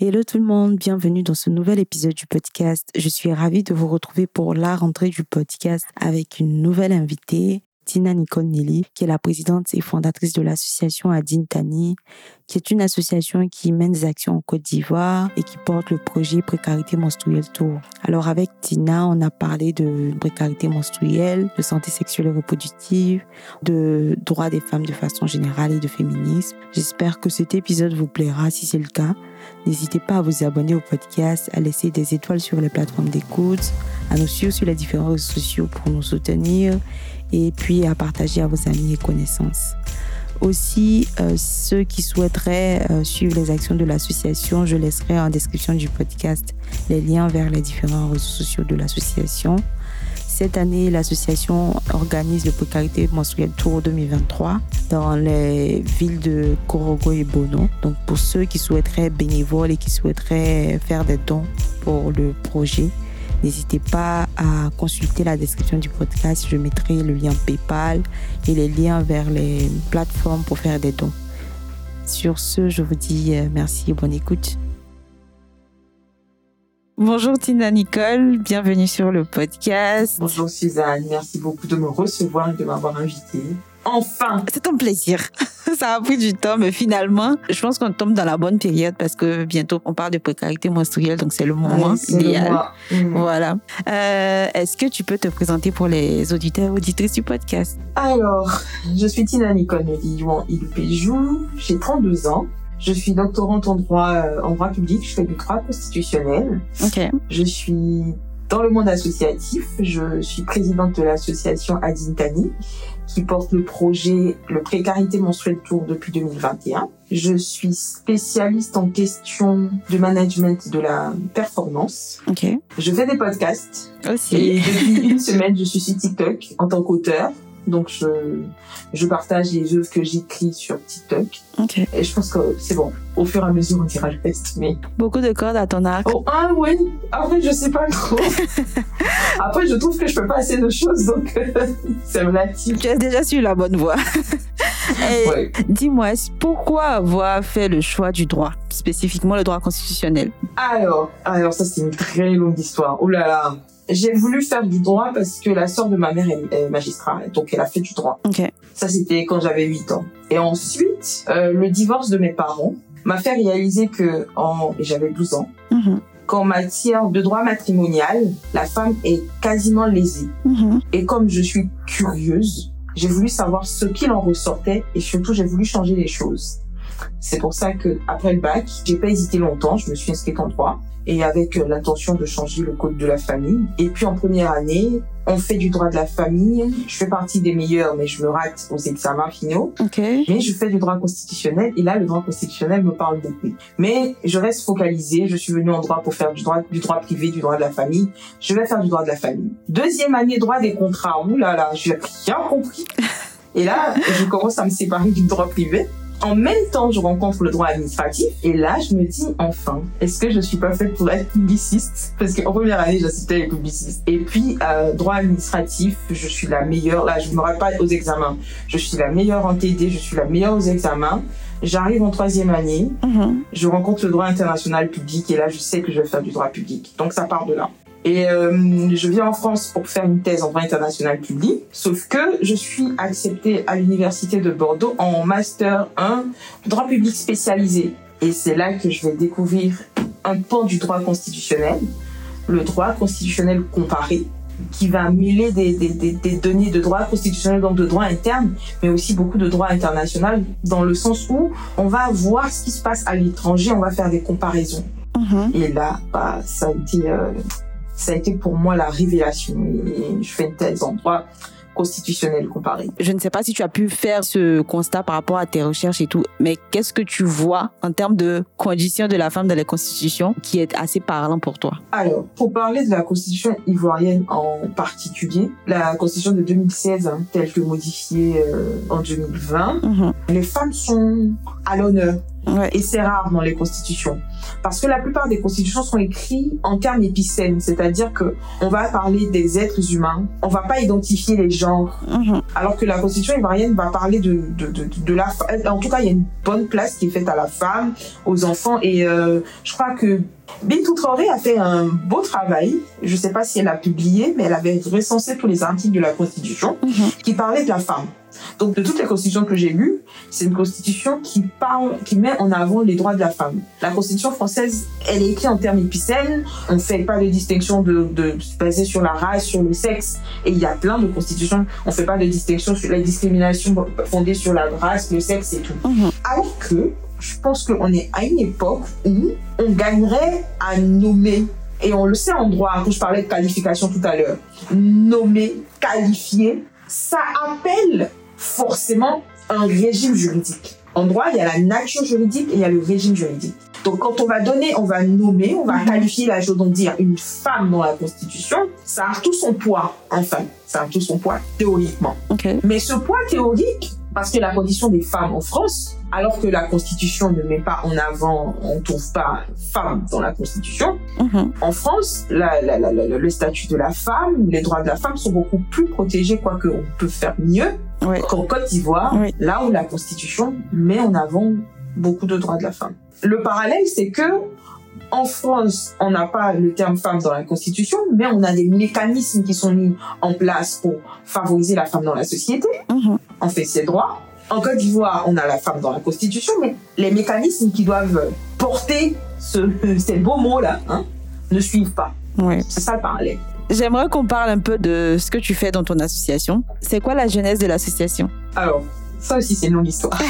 Hello tout le monde, bienvenue dans ce nouvel épisode du podcast. Je suis ravie de vous retrouver pour la rentrée du podcast avec une nouvelle invitée, Tina Nicole Nelly, qui est la présidente et fondatrice de l'association Adine Tani, qui est une association qui mène des actions en Côte d'Ivoire et qui porte le projet Précarité menstruelle Tour. Alors avec Tina, on a parlé de précarité menstruelle, de santé sexuelle et reproductive, de droits des femmes de façon générale et de féminisme. J'espère que cet épisode vous plaira si c'est le cas. N'hésitez pas à vous abonner au podcast, à laisser des étoiles sur les plateformes d'écoute, à nous suivre sur les différents réseaux sociaux pour nous soutenir et puis à partager à vos amis et connaissances. Aussi, euh, ceux qui souhaiteraient euh, suivre les actions de l'association, je laisserai en description du podcast les liens vers les différents réseaux sociaux de l'association. Cette année, l'association organise le Précarité menstruelle Tour 2023 dans les villes de Korogo et Bono. Donc, pour ceux qui souhaiteraient bénévoles et qui souhaiteraient faire des dons pour le projet, N'hésitez pas à consulter la description du podcast. Je mettrai le lien PayPal et les liens vers les plateformes pour faire des dons. Sur ce, je vous dis euh, merci et bonne écoute. Bonjour Tina Nicole, bienvenue sur le podcast. Bonjour Suzanne, merci beaucoup de me recevoir et de m'avoir invitée. Enfin C'est un plaisir. Ça a pris du temps, mais finalement, je pense qu'on tombe dans la bonne période parce que bientôt on parle de précarité menstruelle, donc c'est le moment idéal. Voilà. Euh, Est-ce que tu peux te présenter pour les auditeurs et auditrices du podcast? Alors, je suis Tina Nicole Medillon Ilpéjou, j'ai 32 ans. Je suis doctorante en droit, euh, en droit public, je fais du droit constitutionnel. Ok. Je suis dans le monde associatif, je suis présidente de l'association Adintani qui porte le projet Le Précarité menstruelle Tour depuis 2021. Je suis spécialiste en question de management de la performance. Ok. Je fais des podcasts Aussi. et depuis une semaine, je suis sur TikTok en tant qu'auteur. Donc, je, je partage les œuvres que j'écris sur TikTok. Ok. Et je pense que c'est bon. Au fur et à mesure, on dira le reste. Mais Beaucoup de cordes à ton arc. Oh, ah oui. Après, je sais pas trop. Après, je trouve que je peux pas assez de choses, donc euh, c'est relatif. Tu es déjà sur la bonne voie. Ouais. Dis-moi, pourquoi avoir fait le choix du droit, spécifiquement le droit constitutionnel? Alors, alors ça c'est une très longue histoire. Oh là là. J'ai voulu faire du droit parce que la sœur de ma mère est, magistrat, donc elle a fait du droit. Ça c'était quand j'avais 8 ans. Et ensuite, euh, le divorce de mes parents m'a fait réaliser que en et j'avais 12 ans, Mhm. qu'en matière de droit matrimonial, la femme est quasiment lésée. Mhm. Et comme je suis curieuse, j'ai voulu savoir ce qu'il en ressortait et surtout j'ai voulu changer les choses. C'est pour ça que après le bac, j'ai pas hésité longtemps, je me suis inscrite en droit et avec euh, l'intention de changer le code de la famille. Et puis en première année, on fait du droit de la famille. Je fais partie des meilleurs, mais je me rate aux examens finaux. Mais je fais du droit constitutionnel et là, le droit constitutionnel me parle beaucoup. Mais je reste focalisée. Je suis venue en droit pour faire du droit, du droit privé, du droit de la famille. Je vais faire du droit de la famille. Deuxième année, droit des contrats. Ouh là là, j'ai rien compris. Et là, je commence à me séparer du droit privé. En même temps, je rencontre le droit administratif et là, je me dis enfin, est-ce que je suis pas faite pour être publiciste? Parce qu'en première année, j'assistais les publicistes. Et puis, euh, droit administratif, je suis la meilleure. Là, je me pas aux examens. Je suis la meilleure en TD, je suis la meilleure aux examens. J'arrive en troisième année, Mhm. je rencontre le droit international public et là, je sais que je vais faire du droit public. Donc, ça part de là. Et euh, je viens en France pour faire une thèse en droit international public, sauf que je suis acceptée à l'université de Bordeaux en master 1 droit public spécialisé. Et c'est là que je vais découvrir un pan du droit constitutionnel, le droit constitutionnel comparé, qui va mêler des, des, des, des données de droit constitutionnel, donc de droit interne, mais aussi beaucoup de droit international, dans le sens où on va voir ce qui se passe à l'étranger, on va faire des comparaisons. Mhm. Et là, bah, ça a été, euh, ça a été pour moi la révélation. Et je fais une thèse en droit constitutionnel comparé. Je ne sais pas si tu as pu faire ce constat par rapport à tes recherches et tout, mais qu'est-ce que tu vois en termes de conditions de la femme dans les constitutions qui est assez parlant pour toi? Alors, pour parler de la constitution ivoirienne en particulier, la constitution de 2016, hein, telle que modifiée euh, en 2020, Mhm. les femmes sont à l'honneur. Ouais. Et c'est rare dans les constitutions. Parce que la plupart des constitutions sont écrites en termes épicènes, c'est-à-dire que on va parler des êtres humains, on va pas identifier les genres, Mhm. alors que la constitution ivoirienne va parler de, de, de, de la fa- En tout cas, il y a une bonne place qui est faite à la femme, aux enfants, et euh, je crois que Bintou Traoré a fait un beau travail. Je sais pas si elle a publié, mais elle avait recensé tous les articles de la constitution Mhm. qui parlaient de la femme. Donc, de toutes les constitutions que j'ai lues, c'est une constitution qui parle, qui met en avant les droits de la femme. La constitution française, elle est écrite en termes épicènes. On fait pas de distinction de, de, basée sur la race, sur le sexe. Et il y a plein de constitutions. On fait pas de distinction sur la discrimination fondée sur la race, le sexe et tout. Mhm. Alors que, je pense qu'on est à une époque où on gagnerait à nommer et on le sait en droit, quand je parlais de qualification tout à l'heure, nommer, qualifier, ça appelle forcément un régime juridique. En droit, il y a la nature juridique et il y a le régime juridique. Donc, quand on va donner, on va nommer, on va qualifier la chose, donc dire une femme dans la Constitution, ça a tout son poids, enfin, ça a tout son poids théoriquement. Ok. Mais ce poids théorique, parce que la condition des femmes en France, alors que la Constitution ne met pas en avant, on ne trouve pas femme dans la Constitution, Mhm. en France, la- la- la- la- le statut de la femme, les droits de la femme sont beaucoup plus protégés, quoique on peut faire mieux qu'en Côte d'Ivoire, Oui. là où la Constitution met en avant beaucoup de droits de la femme. Le parallèle, c'est que en France, on n'a pas le terme femme dans la Constitution, mais on a des mécanismes qui sont mis en place pour favoriser la femme dans la société. Mhm. On fait ses droits. En Côte d'Ivoire, on a la femme dans la Constitution, mais les mécanismes qui doivent porter ce, ces beaux mots-là hein, ne suivent pas. Ouais. C'est ça le parallèle. J'aimerais qu'on parle un peu de ce que tu fais dans ton association. C'est quoi la genèse de l'association? Alors, ça aussi, c'est une longue histoire.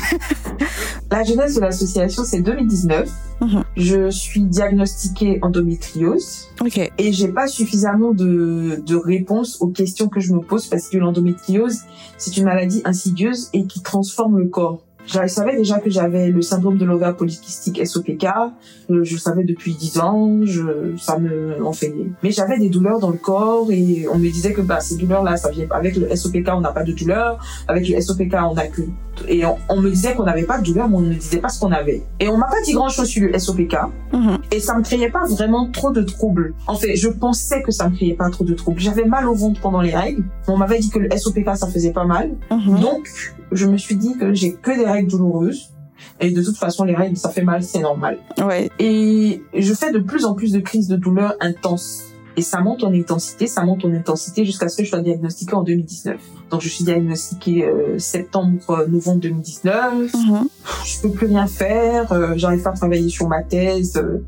la jeunesse de l'association, c'est 2019. Mhm. Je suis diagnostiquée endométriose Ok. et j'ai pas suffisamment de, de réponses aux questions que je me pose parce que l'endométriose, c'est une maladie insidieuse et qui transforme le corps. Je savais déjà que j'avais le syndrome de l'ovaire polycystique SOPK. Euh, Je le savais depuis 10 ans. Je, ça me en fait. Mais j'avais des douleurs dans le corps et on me disait que bah, ces douleurs-là, ça vient avec le SOPK, on n'a pas de douleur. Avec le SOPK, on a que et on, on me disait qu'on n'avait pas de douleur, mais on ne disait pas ce qu'on avait. Et on m'a pas dit grand-chose sur le SOPK Mhm. et ça me créait pas vraiment trop de troubles. En fait, je pensais que ça me créait pas trop de troubles. J'avais mal au ventre pendant les règles. On m'avait dit que le SOPK ça faisait pas mal. Mhm. Donc, je me suis dit que j'ai que des règles douloureuses. Et de toute façon, les règles, ça fait mal, c'est normal. Ouais. Et je fais de plus en plus de crises de douleur intenses. Et ça monte en intensité, ça monte en intensité jusqu'à ce que je sois diagnostiquée en 2019. Donc je suis diagnostiquée euh, septembre, euh, novembre 2019. Mhm. Je peux plus rien faire, euh, j'arrive pas à travailler sur ma thèse. euh,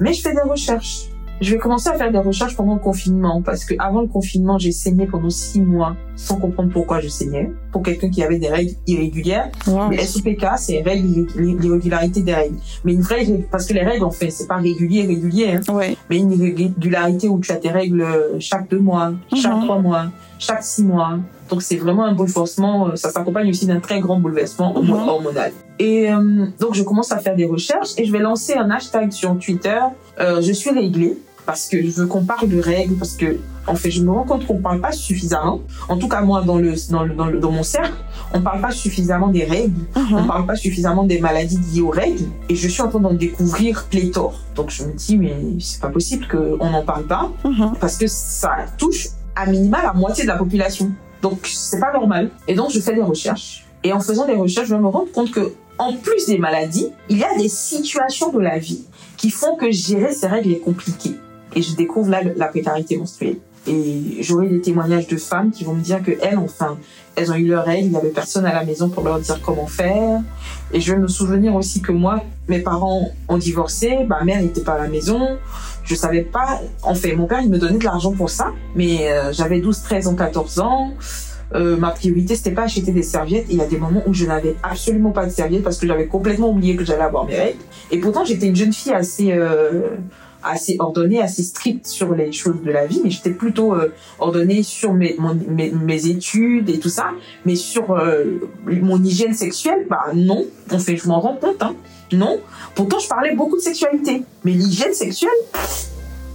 mais je fais des recherches. Je vais commencer à faire des recherches pendant le confinement parce que avant le confinement, j'ai saigné pendant six mois sans comprendre pourquoi je saignais. Pour quelqu'un qui avait des règles irrégulières, Wow. le SOPK, c'est l'irrégularité des règles. Mais une vraie parce que les règles, en fait, c'est pas régulier, régulier, hein. Ouais. mais une irrégularité où tu as tes règles euh, chaque deux mois, chaque Mhm. trois mois, chaque six mois. Donc c'est vraiment un bouleversement. euh, Ça s'accompagne aussi d'un très grand bouleversement Mhm. hormonal. Et euh, donc je commence à faire des recherches et je vais lancer un hashtag sur Twitter. Euh, je suis réglée parce que je veux qu'on parle de règles parce que en fait je me rends compte qu'on parle pas suffisamment. En tout cas moi dans le dans le dans, le, dans mon cercle, on parle pas suffisamment des règles on Mhm. parle pas suffisamment des maladies liées aux règles et je suis en train d'en découvrir pléthore. Donc je me dis mais c'est pas possible qu'on n'en parle pas Mhm. parce que ça touche à minima la moitié de la population. Donc c'est pas normal. Et donc je fais des recherches et en faisant des recherches, je me rendre compte que en plus des maladies, il y a des situations de la vie qui font que gérer ces règles est compliqué. Et je découvre là la précarité menstruelle. Et j'aurai des témoignages de femmes qui vont me dire que elles, enfin, elles ont eu leurs règles, il y avait personne à la maison pour leur dire comment faire. Et je vais me souvenir aussi que moi, mes parents ont divorcé, ma mère n'était pas à la maison, je savais pas. En fait, mon père, il me donnait de l'argent pour ça, mais euh, j'avais 12, 13 ans, 14 ans. Euh, ma priorité, c'était pas acheter des serviettes. Et il y a des moments où je n'avais absolument pas de serviettes parce que j'avais complètement oublié que j'allais avoir mes règles. Et pourtant, j'étais une jeune fille assez, euh, assez ordonnée, assez stricte sur les choses de la vie, mais j'étais plutôt euh, ordonnée sur mes, mon- mes, mes études et tout ça. Mais sur euh, mon hygiène sexuelle, bah non. En fait, je m'en rends compte, hein. Non. Pourtant, je parlais beaucoup de sexualité. Mais l'hygiène sexuelle,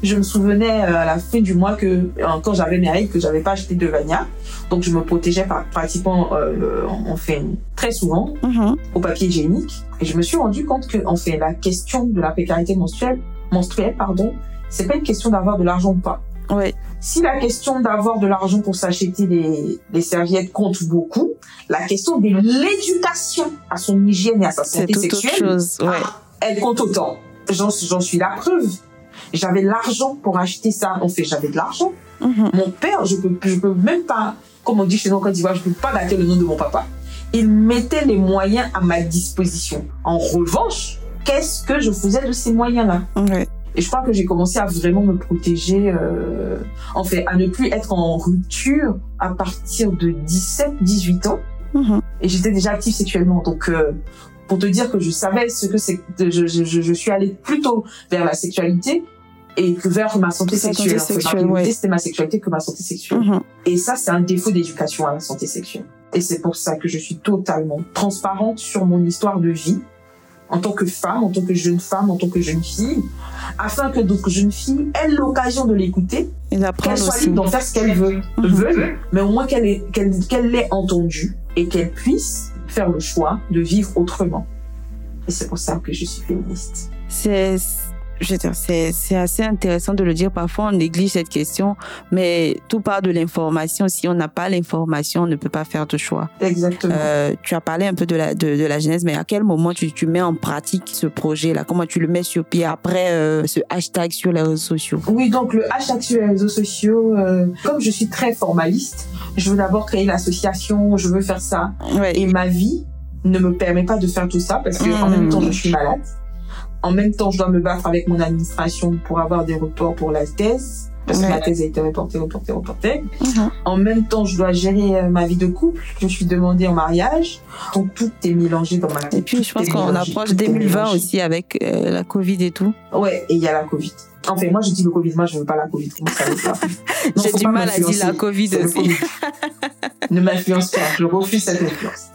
je me souvenais euh, à la fin du mois que, quand j'avais mes règles, que j'avais pas acheté de Vania. Donc je me protégeais par, pratiquement, euh, enfin, très souvent Mhm. au papier hygiénique. Et je me suis rendu compte que, enfin, la question de la précarité menstruelle, menstruelle, pardon, c'est pas une question d'avoir de l'argent ou pas. Ouais. Si la question d'avoir de l'argent pour s'acheter des, des serviettes compte beaucoup, la question de l'éducation à son hygiène et à sa santé autre sexuelle, chose. Ouais. ah, elle compte autant. J'en suis la preuve. J'avais l'argent pour acheter ça. En fait, j'avais de l'argent. Mhm. Mon père, je peux, je peux même pas, comme on dit chez nous en Côte d'Ivoire, je peux pas dater le nom de mon papa. Il mettait les moyens à ma disposition. En revanche, qu'est-ce que je faisais de ces moyens-là Ouais. Et je crois que j'ai commencé à vraiment me protéger, euh, en fait, à ne plus être en rupture à partir de 17, 18 ans. Mhm. Et j'étais déjà active sexuellement. Donc, euh, pour te dire que je savais ce que c'est, je, je, je, je suis allée plutôt vers la sexualité et que vers ma santé Sa santé sexuelle. En fait, sexuelle, ouais. c'était ma sexualité que ma santé sexuelle. Mhm. Et ça, c'est un défaut d'éducation à la santé sexuelle. Et c'est pour ça que je suis totalement transparente sur mon histoire de vie en tant que femme, en tant que jeune femme, en tant que jeune fille, afin que donc jeune fille ait l'occasion de l'écouter, qu'elle soit libre d'en faire ce qu'elle veut, veut, mais au moins qu'elle ait- qu'elle qu'elle l'ait entendu et qu'elle puisse faire le choix de vivre autrement. Et c'est pour ça que je suis féministe. C'est, c'est, c'est assez intéressant de le dire. Parfois, on néglige cette question, mais tout part de l'information. Si on n'a pas l'information, on ne peut pas faire de choix. Exactement. Euh, tu as parlé un peu de la, de, de la genèse, mais à quel moment tu, tu mets en pratique ce projet-là? Comment tu le mets sur pied après euh, ce hashtag sur les réseaux sociaux? Oui, donc le hashtag sur les réseaux sociaux, euh, comme je suis très formaliste, je veux d'abord créer l'association, je veux faire ça. Ouais. Et ma vie ne me permet pas de faire tout ça parce que en Mm. même temps je suis malade. En même temps, je dois me battre avec mon administration pour avoir des reports pour la thèse. Parce que ma thèse a été reportée, reportée, reportée. Mhm. En même temps, je dois gérer euh, ma vie de couple. Je suis demandée en mariage. Donc, tout est mélangé dans ma tête. Et puis, je pense qu'on approche tout est 2020 mélangé. aussi avec euh, la Covid et tout. Ouais, et il y a la Covid. Enfin, moi, je dis le Covid. Moi, je veux pas la Covid. J'ai du mal à dire la Covid aussi. Covid. ne m'influence pas. Je refuse cette influence.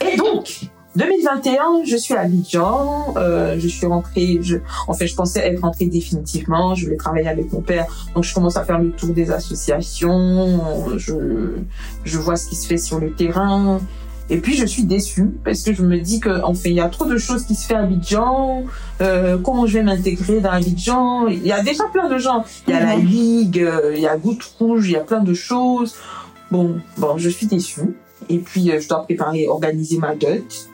Et donc, 2021, je suis à Abidjan. Euh, je suis rentrée. Je, en fait, je pensais être rentrée définitivement. Je voulais travailler avec mon père. Donc, je commence à faire le tour des associations. Je, je vois ce qui se fait sur le terrain. Et puis je suis déçue parce que je me dis que enfin il y a trop de choses qui se fait à Abidjan. Euh, comment je vais m'intégrer dans Abidjan Il y a déjà plein de gens. Il y a la Mhm. ligue, euh, il y a Goutte Rouge, il y a plein de choses. Bon, bon, je suis déçue. Et puis euh, je dois préparer, organiser ma dot.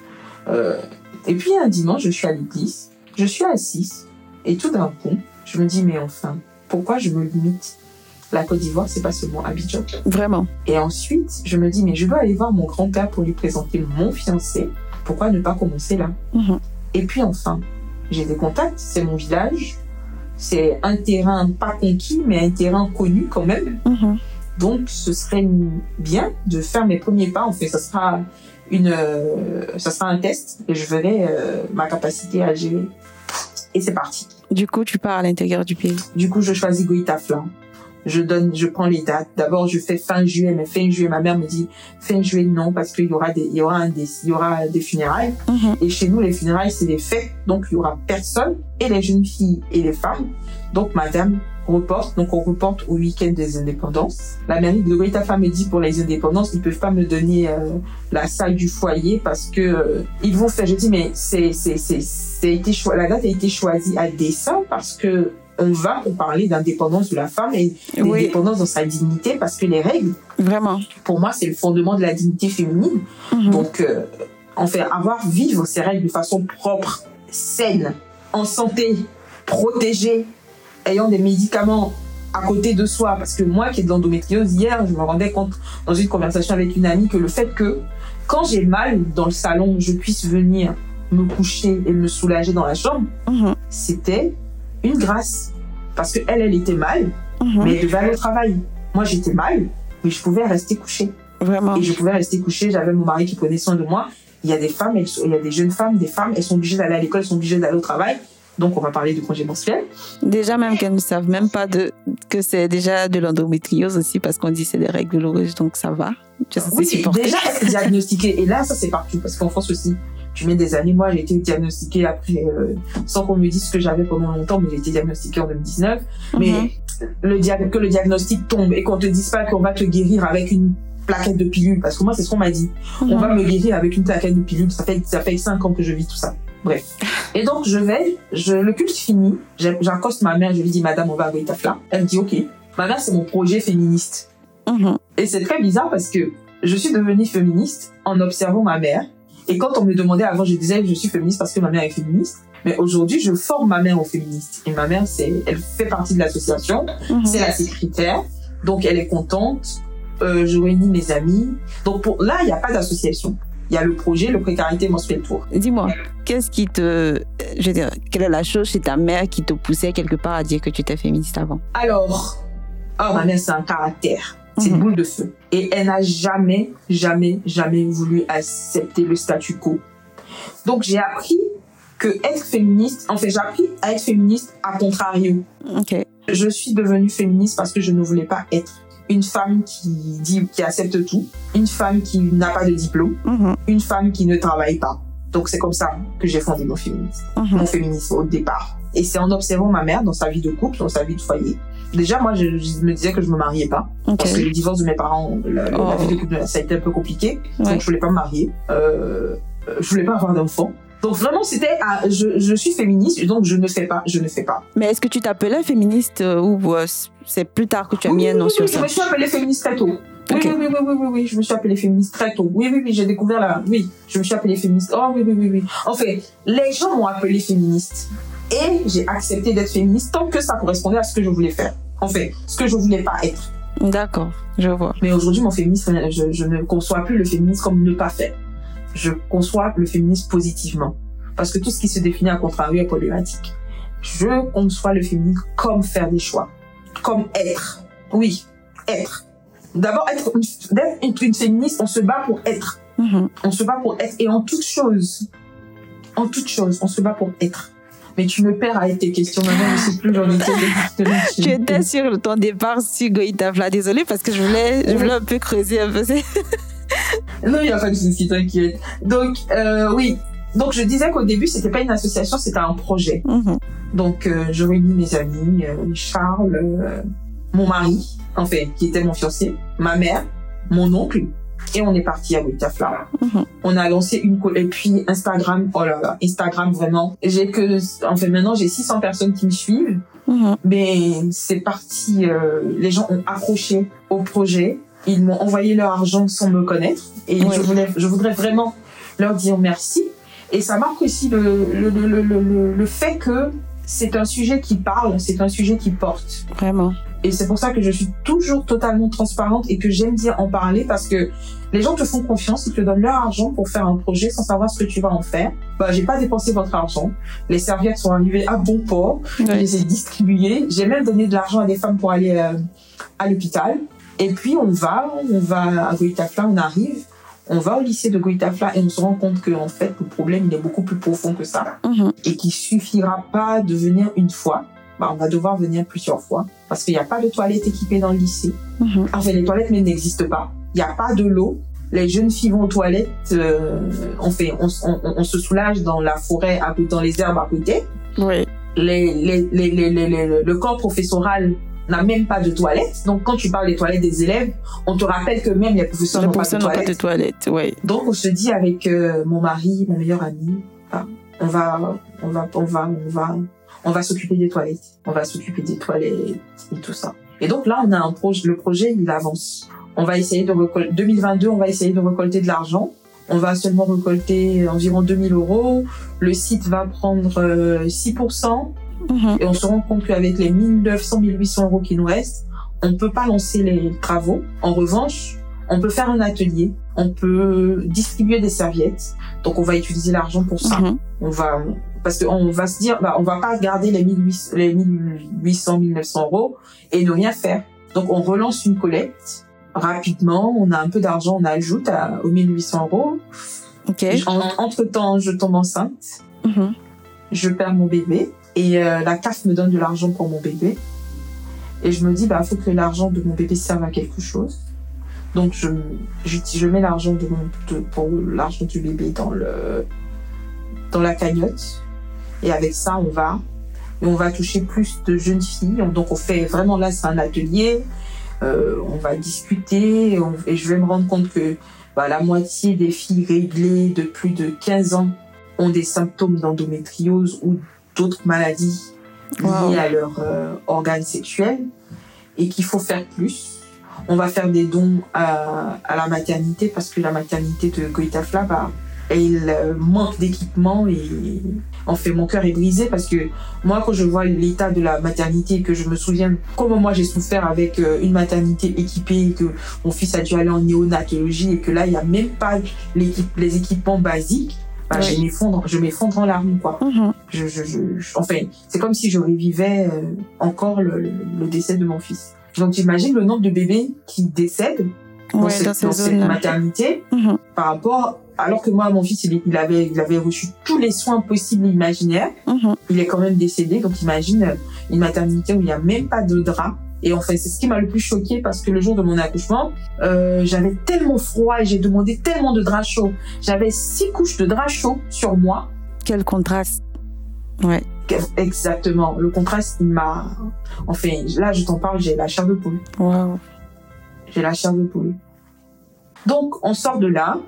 Euh, et puis un dimanche, je suis à l'église. Je suis assise et tout d'un coup, je me dis mais enfin, pourquoi je me limite? La Côte d'Ivoire, c'est pas seulement Abidjan. Vraiment. Et ensuite, je me dis, mais je dois aller voir mon grand-père pour lui présenter mon fiancé. Pourquoi ne pas commencer là? Mhm. Et puis enfin, j'ai des contacts, c'est mon village. C'est un terrain pas conquis, mais un terrain connu quand même. Mhm. Donc, ce serait bien de faire mes premiers pas. En fait, ça sera une, euh, ça sera un test et je verrai euh, ma capacité à gérer. Et c'est parti. Du coup, tu pars à l'intérieur du pays. Du coup, je choisis Goïta Flan. Je donne, je prends les dates. D'abord, je fais fin juillet, mais fin juillet, ma mère me dit fin juillet non parce qu'il y aura des, il y aura un des, il y aura des funérailles. Mhm. Et chez nous, les funérailles, c'est des fêtes, donc il y aura personne et les jeunes filles et les femmes. Donc, madame reporte, donc on reporte au week-end des indépendances. La mairie de Femme me dit pour les indépendances, ils peuvent pas me donner euh, la salle du foyer parce que euh, ils vont faire. Je dis mais c'est c'est c'est c'est été la date a été choisie à dessein parce que on va pour parler d'indépendance de la femme et Oui, d'indépendance dans sa dignité parce que les règles, vraiment. pour moi, c'est le fondement de la dignité féminine. Mhm. Donc, euh, en fait, avoir vivre ces règles de façon propre, saine, en santé, protégée, ayant des médicaments à côté de soi. Parce que moi qui ai de l'endométriose, hier, je me rendais compte dans une conversation avec une amie que le fait que quand j'ai mal dans le salon, je puisse venir me coucher et me soulager dans la chambre, Mhm. c'était une grâce. Parce que elle, elle était mal, Mhm. mais elle devait aller au travail. Moi, j'étais mal, mais je pouvais rester couchée Vraiment. et je pouvais rester couchée. J'avais mon mari qui prenait soin de moi. Il y a des femmes, elles il y a des jeunes femmes, des femmes, elles sont obligées d'aller à l'école, elles sont obligées d'aller au travail. Donc, on va parler de congé menstruel. Déjà, même qu'elles ne savent même pas de, que c'est déjà de l'endométriose aussi, parce qu'on dit que c'est des règles douloureuses, donc ça va. C'est Oui, déjà être diagnostiqué. Et là, ça, c'est partout. Parce qu'en France aussi, tu mets des années. Moi, j'ai été diagnostiquée après, euh, sans qu'on me dise ce que j'avais pendant longtemps, mais j'ai été diagnostiquée en 2019. Mhm. Mais le dia- que le diagnostic tombe et qu'on te dise pas qu'on va te guérir avec une plaquette de pilules, parce que moi, c'est ce qu'on m'a dit. On Mhm. va me guérir avec une plaquette de pilules. Ça fait, ça fait cinq ans que je vis tout ça. Bref. Et donc, je vais, je, le culte fini, j'accoste ma mère, je lui dis, madame, on va à Goïtafla. Elle me dit, ok. Ma mère, c'est mon projet féministe. Mhm. Et c'est très bizarre parce que je suis devenue féministe en observant ma mère. Et quand on me demandait avant, je disais je suis féministe parce que ma mère est féministe. Mais aujourd'hui, je forme ma mère aux féministes. Et ma mère, c'est, elle fait partie de l'association. Mhm. C'est la secrétaire. Donc, elle est contente. Euh, je réunis mes amis. Donc, pour, là, il n'y a pas d'association. Il y a le projet, le précarité menstruelle tour. Dis-moi, qu'est-ce qui te. Je veux dire, quelle est la chose chez ta mère qui te poussait quelque part à dire que tu étais féministe avant? Alors, oh, ma mère, c'est un caractère. C'est une Mhm. boule de feu. Et elle n'a jamais, jamais, jamais voulu accepter le statu quo. Donc, j'ai appris que être féministe, en fait, j'ai appris à être féministe à contrario. Ok. Je suis devenue féministe parce que je ne voulais pas être une femme qui dit, qui accepte tout, une femme qui n'a pas de diplôme, Mhm. une femme qui ne travaille pas. Donc, c'est comme ça que j'ai fondé mon féminisme Mhm. mon féminisme au départ. Et c'est en observant ma mère dans sa vie de couple, dans sa vie de foyer. Déjà, moi, je, je me disais que je me mariais pas. Parce que le divorce de mes parents, la, la Oh. vie de couple, ça a été un peu compliqué. Ouais. Donc, je voulais pas me marier. Euh, je voulais pas avoir d'enfants. Donc, vraiment, c'était, je suis féministe, donc je ne fais pas, je ne fais pas. Mais est-ce que tu t'appelais féministe euh, ou euh, c'est plus tard que tu as mis un nom oui, sur oui, ça Je me suis appelée féministe très tôt. Oui, Ok. oui, oui, oui, oui, oui, oui, je me suis appelée féministe très tôt. Oui, oui, oui, j'ai découvert la, oui, je me suis appelée féministe. Oh, oui, oui, oui, oui. En fait, les gens m'ont appelée féministe. Et j'ai accepté d'être féministe tant que ça correspondait à ce que je voulais faire. En fait, ce que je voulais pas être. D'accord, je vois. Mais aujourd'hui, mon féminisme, je, je ne conçois plus le féminisme comme ne pas faire. Je conçois le féminisme positivement. Parce que tout ce qui se définit à contrario est problématique. Je conçois le féminisme comme faire des choix. Comme être. Oui, être. D'abord, être une, d'être une, une féministe, on se bat pour être. Mhm. On se bat pour être. Et en toute chose, en toute chose, on se bat pour être. Mais tu me perds avec tes questions. Maintenant, je sais plus j'en étais. Tu étais sur ton départ sur Goïtavla. Désolée parce que je voulais, je voulais un peu creuser un peu. Non, il n'y a pas de souci, t'inquiète. Donc, euh, oui. Donc, je disais qu'au début, c'était pas une association, c'était un projet. Mhm. Donc, euh, je réunis mes amis, euh, Charles, euh, mon mari, en fait, qui était mon fiancé, ma mère, mon oncle, et on est parti à Witafla. Mhm. On a lancé une et puis Instagram, oh là là, Instagram vraiment. J'ai que, en fait, maintenant, j'ai 600 personnes qui me suivent. Mhm. Mais c'est parti, euh, les gens ont accroché au projet, ils m'ont envoyé leur argent sans me connaître, et Ouais. je, voulais, je voudrais vraiment leur dire merci. Et ça marque aussi le, le, le, le, le, le fait que c'est un sujet qui parle, c'est un sujet qui porte. Vraiment. Et c'est pour ça que je suis toujours totalement transparente et que j'aime dire en parler parce que les gens te font confiance, ils te donnent leur argent pour faire un projet sans savoir ce que tu vas en faire. Bah, j'ai pas dépensé votre argent. Les serviettes sont arrivées à bon port. Je Ouais. les ai distribuées. J'ai même donné de l'argent à des femmes pour aller euh, à l'hôpital. Et puis on va, on va à Goïtafla, on arrive, on va au lycée de Goïtafla et on se rend compte que en fait le problème il est beaucoup plus profond que ça Mhm. et qu'il suffira pas de venir une fois. Bah, on va devoir venir plusieurs fois parce qu'il n'y a pas de toilettes équipées dans le lycée. Mhm. Enfin, les toilettes mais n'existent pas. Il n'y a pas de l'eau. Les jeunes filles vont aux toilettes. euh, on fait, on, on- on se soulage dans la forêt, dans les herbes à côté. Oui. Les, les- les- le corps professoral n'a même pas de toilettes. Donc, quand tu parles des toilettes des élèves, on te rappelle que même les professeurs n'ont pas de n'ont pas toilettes. de toilette. Oui. Donc on se dit avec euh, mon mari, mon meilleur ami, ah, on va, on va, on va, on va, on va s'occuper des toilettes. On va s'occuper des toilettes et tout ça. Et donc là, on a un projet. Le projet, il avance. On va essayer de récolter. 2022, on va essayer de récolter de l'argent. On va seulement récolter environ 2000 euros. Le site va prendre euh, 6%. Mhm. Et on se rend compte qu'avec les 1900, 1800 euros qui nous restent, on ne peut pas lancer les travaux. En revanche, on peut faire un atelier, on peut distribuer des serviettes. Donc, on va utiliser l'argent pour ça. Mhm. On va, parce qu'on va se dire, bah, on va pas garder les 1800, les 1800, 1900 euros et ne rien faire. Donc, on relance une collecte rapidement. On a un peu d'argent, on ajoute à, aux 1800 euros. Ok. entre temps, je tombe enceinte Mhm. je perds mon bébé et euh, la CAF me donne de l'argent pour mon bébé. Et je me dis, bah, faut que l'argent de mon bébé serve à quelque chose. Donc, je, je, mets l'argent de de, pour l'argent du bébé dans le, dans la cagnotte. Et avec ça, on va, et on va toucher plus de jeunes filles. Donc, on fait vraiment là, c'est un atelier. Euh, on va discuter et, et je vais me rendre compte que bah, la moitié des filles réglées de plus de 15 ans ont des symptômes d'endométriose ou d'autres maladies Wow. liées à leurs euh, organes sexuels et qu'il faut faire plus. On va faire des dons à, à la maternité parce que la maternité de Goïtafla, bah, elle euh, manque d'équipement et en fait mon cœur est brisé parce que moi quand je vois l'état de la maternité et que je me souviens comment moi j'ai souffert avec euh, une maternité équipée et que mon fils a dû aller en néonatologie et que là il n'y a même pas les équipements basiques, bah, je m'effondre, je m'effondre en larmes quoi. Mhm. Je, je, je, enfin, c'est comme si je revivais euh, encore le, le, le décès de mon fils. Donc j'imagine le nombre de bébés qui décèdent dans, Ouais, cette, dans ces dans cette maternité Mhm. par rapport, alors que moi, mon fils, il, il avait, il avait reçu tous les soins possibles et imaginaires. Mhm. Il est quand même décédé. Donc imagine euh, une maternité où il n'y a même pas de drap. Et enfin, c'est ce qui m'a le plus choqué parce que le jour de mon accouchement, euh, j'avais tellement froid et j'ai demandé tellement de draps chauds. J'avais six couches de draps chauds sur moi. Quel contraste. Ouais. Exactement. Le contraste, il m'a... Enfin, là, je t'en parle, j'ai la chair de poule. Waouh. J'ai la chair de poule. Donc, on sort de là.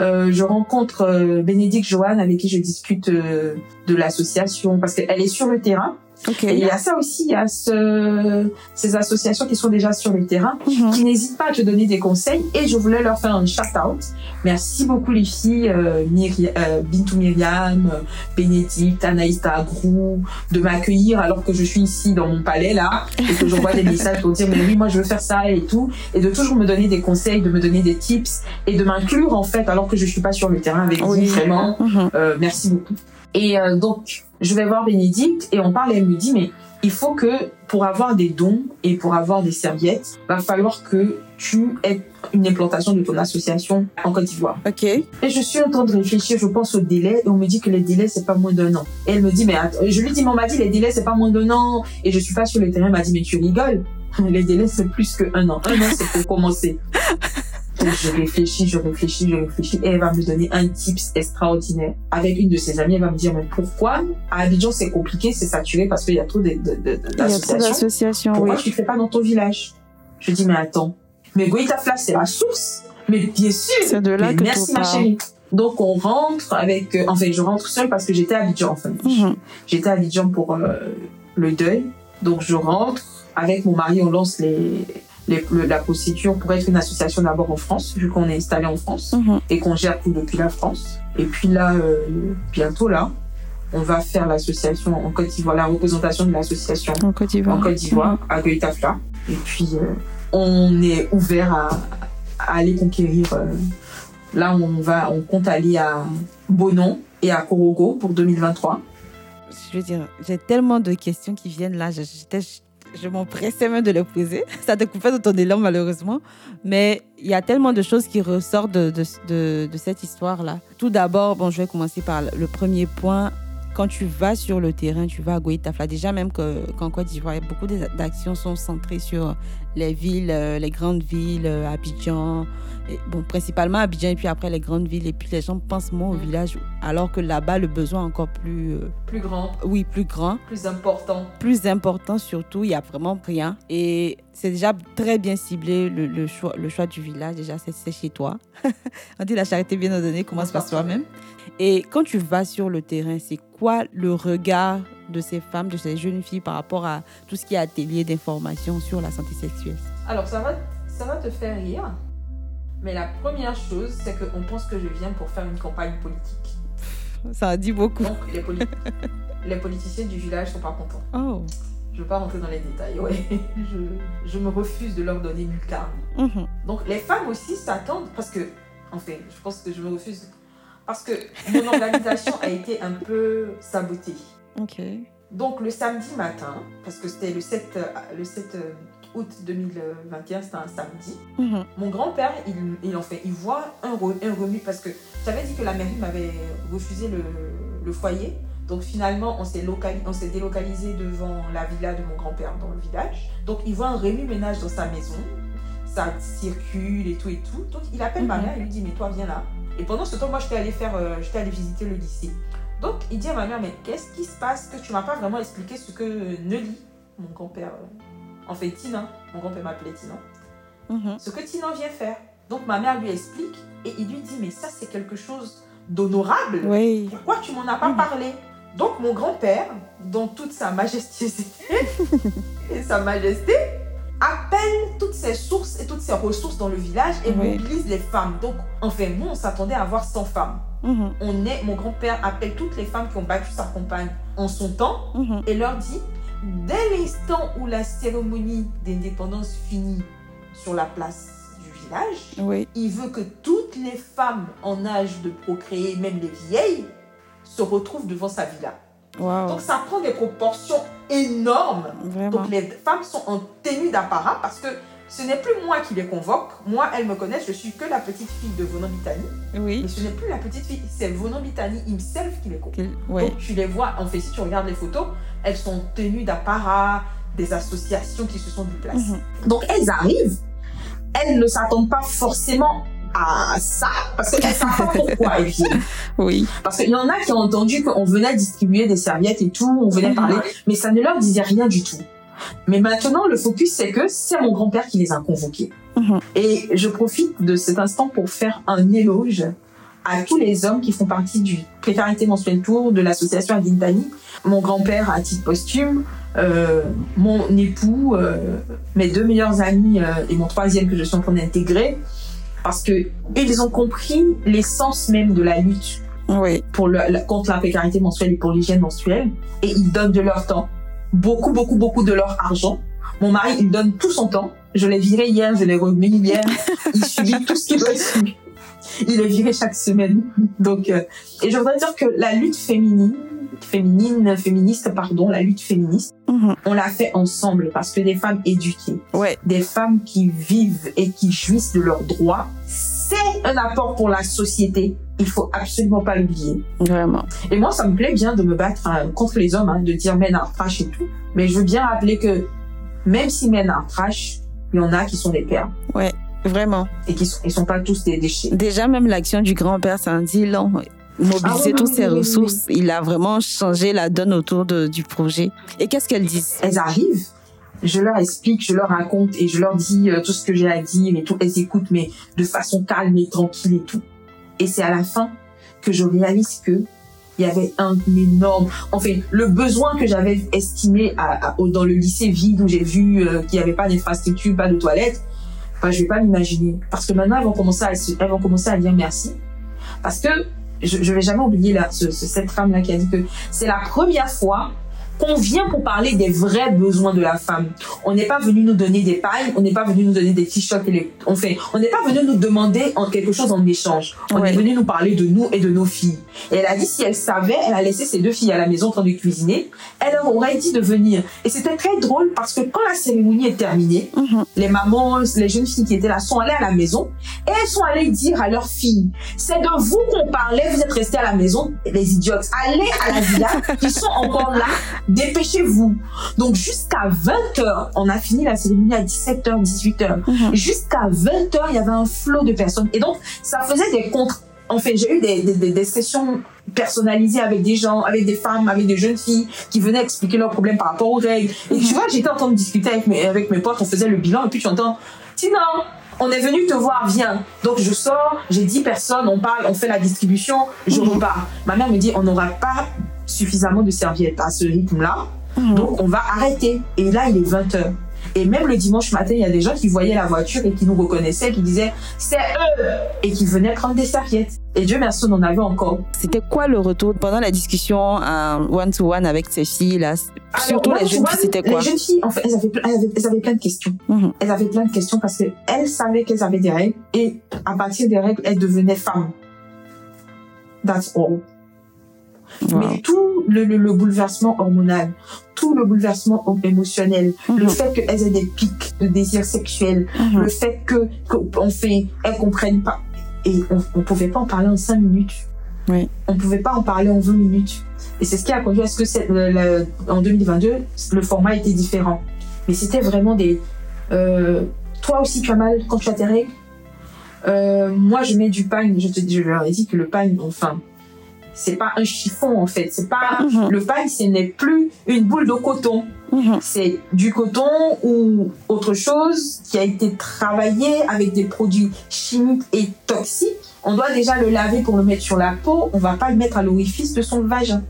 Euh, je rencontre euh, Bénédicte Joanne avec qui je discute euh, de l'association parce qu'elle est sur le terrain. Ok. Et il y a ça aussi, il y a ce, ces associations qui sont déjà sur le terrain Mhm. qui n'hésitent pas à te donner des conseils et je voulais leur faire un shout-out. Merci beaucoup les filles, euh, Myri- euh, Bintou Myriam, euh, Bénédicte, Anaïs Tagrou, de m'accueillir alors que je suis ici dans mon palais là et que j'envoie des messages pour dire mais oui moi je veux faire ça et tout et de toujours me donner des conseils, de me donner des tips et de m'inclure en fait alors que je suis pas sur le terrain avec Oui. vous vraiment. Mhm. Euh, merci beaucoup. Et euh, donc, je vais voir Bénédicte et on parle et elle me dit, mais il faut que pour avoir des dons et pour avoir des serviettes, va falloir que tu aies une implantation de ton association en Côte d'Ivoire. Ok. Et je suis en train de réfléchir, je pense au délai et on me dit que les délais c'est pas moins d'un an. Et elle me dit, mais attends, je lui dis, mais on m'a dit les délais c'est pas moins d'un an et je suis pas sur le terrain. Elle m'a dit, mais tu rigoles. Les délais c'est plus que un an. Un an c'est pour commencer. Donc je réfléchis, je réfléchis, je réfléchis et elle va me donner un tips extraordinaire. Avec une de ses amies, elle va me dire, mais pourquoi à Abidjan c'est compliqué, c'est saturé parce qu'il y a trop d'associations. d'associations, oui. Pourquoi tu ne fais pas dans ton village? Je dis, mais attends, mais Goïtafla, c'est la source. Mais bien sûr. C'est de là Mais que merci, ma chérie. Donc, on rentre avec... euh, enfin, je rentre seule parce que j'étais à Abidjan, en fait. Mhm. J'étais à Abidjan pour euh, le deuil. Donc, je rentre. Avec mon mari, on lance les, les- le- la procédure pour être une association d'abord en France, vu qu'on est installé en France Mhm. et qu'on gère tout depuis la France. Et puis là, euh, bientôt là, on va faire l'association en Côte d'Ivoire, la représentation de l'association En Côte d'Ivoire. en Côte d'Ivoire, à Goïtafla. Et puis, euh, on est ouvert à, à aller conquérir. euh, là, on va, on compte aller à Bonon et à Korogo pour 2023. Je veux dire, j'ai tellement de questions qui viennent là. J'étais- je m'empressais même de les poser. Ça te coupait de ton élan, malheureusement. Mais il y a tellement de choses qui ressortent de, de, de- de cette histoire-là. Tout d'abord, bon, je vais commencer par le premier point. Quand tu vas sur le terrain, tu vas à Goïtafla. Déjà, même que- qu'en Côte d'Ivoire, beaucoup d'actions sont centrées sur les villes, euh, les grandes villes, euh, Abidjan, et, bon, principalement Abidjan, et puis après les grandes villes. Et puis les gens pensent moins au Mm. village, alors que là-bas, le besoin est encore plus, euh, Plus grand, oui, plus grand, plus important. plus important surtout. Il y a vraiment rien. Et c'est déjà très bien ciblé le, le choix, le choix du village. Déjà, c'est c'est chez toi. On dit la charité bien ordonnée commence par soi-même. Et quand tu vas sur le terrain, c'est quoi le regard de ces femmes, de ces jeunes filles par rapport à tout ce qui est atelier d'information sur la santé sexuelle? Alors, ça va, ça va te faire rire. Mais la première chose, c'est qu'on pense que je viens pour faire une campagne politique. Ça en dit beaucoup. Donc, les, poli- les politiciens du village sont pas contents. Oh. Je veux pas rentrer dans les détails, ouais. Je, je me refuse de leur donner mille carnes. Mhm. Donc les femmes aussi s'attendent parce que, en fait, je pense que je me refuse parce que mon organisation a été un peu sabotée. Ok. Donc le samedi matin, parce que c'était le 7, euh, le 7 août 2021, c'était un samedi, Mhm. mon grand-père, il, il en fait, il voit un, re- un remis parce que j'avais dit que la mairie m'avait refusé le, le foyer. Donc finalement, on s'est délocalisé devant la villa de mon grand-père dans le village. Donc il voit un remue-ménage dans sa maison. Ça circule et tout et tout. Donc il appelle ma Mhm. mère et lui dit mais toi viens là. Et pendant ce temps, moi j'étais allée faire, euh, j'étais allée visiter le lycée. Donc il dit à ma mère mais qu'est-ce qui se passe? Que tu m'as pas vraiment expliqué ce que Nelly, mon grand-père, euh, en fait Tina, mon grand-père m'appelait Tina, Mhm. ce que Tina vient faire. Donc ma mère lui explique et il lui dit mais ça c'est quelque chose d'honorable. Oui. Pourquoi tu m'en as pas Mhm. parlé? Donc mon grand-père, dans toute sa majestuosité et sa majesté, appelle toutes ses sources et toutes ses ressources dans le village et Oui. mobilise les femmes. Donc enfin nous on s'attendait à avoir 100 femmes. Mhm. On est, mon grand-père appelle toutes les femmes qui ont battu sa compagne en son temps Mhm. et leur dit dès l'instant où la cérémonie d'indépendance finit sur la place du village, Oui. il veut que toutes les femmes en âge de procréer, même les vieilles, se retrouvent devant sa villa. Wow. Donc ça prend des proportions énormes. Vraiment. Donc les femmes sont en tenue d'apparat parce que ce n'est plus moi qui les convoque. Moi, elles me connaissent, je suis que la petite fille de Vonon Bitani. Oui. Mais ce n'est plus la petite fille, c'est Vonon Bitani himself qui les convoque. Oui. Donc tu les vois, en fait, si tu regardes les photos, elles sont tenues d'apparat, des associations qui se sont déplacées. Mhm. Donc elles arrivent, elles ne s'attendent pas forcément à ça, parce savent pas pourquoi elles viennent. Oui. Parce qu'il y en a qui ont entendu qu'on venait distribuer des serviettes et tout, on venait parler, mais ça ne leur disait rien du tout. Mais maintenant, le focus, c'est que c'est mon grand-père qui les a convoqués. Mhm. Et je profite de cet instant pour faire un éloge à tous les hommes qui font partie du Précarité Mensuelle Tour, de l'association Adintani, mon grand-père à titre posthume, euh, mon époux, euh, mes deux meilleurs amis euh, et mon troisième que je suis en train d'intégrer, parce que ils ont compris l'essence même de la lutte Oui. pour le, contre la précarité mensuelle et pour l'hygiène menstruelle et ils donnent de leur temps, beaucoup, beaucoup, beaucoup de leur argent. Mon mari, il donne tout son temps. Je l'ai viré hier, je l'ai remis hier. Il subit tout ce qu'il doit subir. Il est viré chaque semaine. Donc, euh, et je voudrais dire que la lutte féminine, féminine, féministe, pardon, la lutte féministe, Mhm. on l'a fait ensemble parce que des femmes éduquées, Ouais. des femmes qui vivent et qui jouissent de leurs droits, c'est un apport pour la société. Il faut absolument pas l'oublier. Vraiment. Et moi, ça me plaît bien de me battre hein, contre les hommes, hein, de dire men are trash et tout. Mais je veux bien rappeler que même si men are trash, il y en a qui sont des pères Vraiment. et qui sont, ils sont pas tous des déchets. Déjà, même l'action du grand-père, ça en dit long. Mobiliser Ah toutes ses ressources, il a vraiment changé la donne autour de- du projet. Et qu'est-ce qu'elles disent? Elles arrivent, je leur explique, je leur raconte et je leur dis euh, tout ce que j'ai à dire et tout. Elles écoutent, mais de façon calme et tranquille et tout. Et c'est à la fin que je réalise que il y avait un énorme, enfin, le besoin que j'avais estimé à, à- au- dans le lycée vide où j'ai vu euh, qu'il n'y avait pas d'infrastructure, pas de toilettes, enfin, je vais pas l'imaginer. Parce que maintenant, elles vont commencer à, se- elles vont commencer à dire merci. Parce que je, je vais jamais oublier là, ce, ce- cette femme-là qui a dit que c'est la première fois qu'on vient pour parler des vrais besoins de la femme. On n'est pas venu nous donner des pailles, on n'est pas venu nous donner des t-shirts on fait, on n'est pas venu nous demander en quelque chose en échange. On Ouais. est venu nous parler de nous et de nos filles. Et elle a dit si elle savait, elle a laissé ses deux filles à la maison en train de cuisiner, elle leur aurait dit de venir. Et c'était très drôle parce que quand la cérémonie est terminée, Mhm. les mamans, les jeunes filles qui étaient là sont allées à la maison et elles sont allées dire à leurs filles, c'est de vous qu'on parlait, vous êtes restés à la maison, les idiotes, allez à la villa, qui sont encore là, dépêchez-vous. Donc jusqu'à 20h, on a fini la cérémonie à 17h, 18h. Mhm. Jusqu'à 20h, il y avait un flot de personnes. Et donc, ça faisait des contre... En fait, j'ai eu des, des, des, des sessions personnalisées avec des gens, avec des femmes, avec des jeunes filles qui venaient expliquer leurs problèmes par rapport aux règles. Et tu vois, j'étais en train de discuter avec mes, avec mes potes, on faisait le bilan, et puis tu entends, Tina, on est venu te voir, viens. Donc je sors, j'ai 10 personnes, on parle, on fait la distribution, je Mhm. repars. Ma mère me dit, on n'aura pas suffisamment de serviettes à ce rythme-là, Mhm. donc on va arrêter. Et là, il est 20h. Et même le dimanche matin, il y a des gens qui voyaient la voiture et qui nous reconnaissaient, qui disaient c'est eux et qui venaient prendre des serviettes. Et Dieu merci, on en avait encore. C'était quoi le retour pendant la discussion euh, one-to-one avec ces filles-là? Surtout Alors, les jeunes filles, c'était quoi? Les jeunes filles, en fait, elles avaient, elles avaient, elles avaient plein de questions. Mhm. Elles avaient plein de questions parce qu'elles savaient qu'elles avaient des règles et à partir des règles, elles devenaient femmes. That's all. Wow. Mais tout le, le, le bouleversement hormonal, tout le bouleversement émotionnel, le Mhm. fait qu'elles aient des pics de désir sexuel, Mhm. le fait que qu'on fait, elles comprennent pas. Et on, on pouvait pas en parler en 5 minutes. Oui. On pouvait pas en parler en 20 minutes. Et c'est ce qui a conduit à ce que le- le- en 2022, le format était différent. Mais c'était vraiment des. euh, toi aussi, tu as mal quand tu as tes règles. Euh, moi, je mets du pagne. Je te je leur ai dit que le pagne, enfin, c'est pas un chiffon en fait. C'est pas Mhm. le paille, ce n'est plus une boule de coton. Mhm. C'est du coton ou autre chose qui a été travaillé avec des produits chimiques et toxiques. On doit déjà le laver pour le mettre sur la peau. On va pas le mettre à l'orifice de son vagin.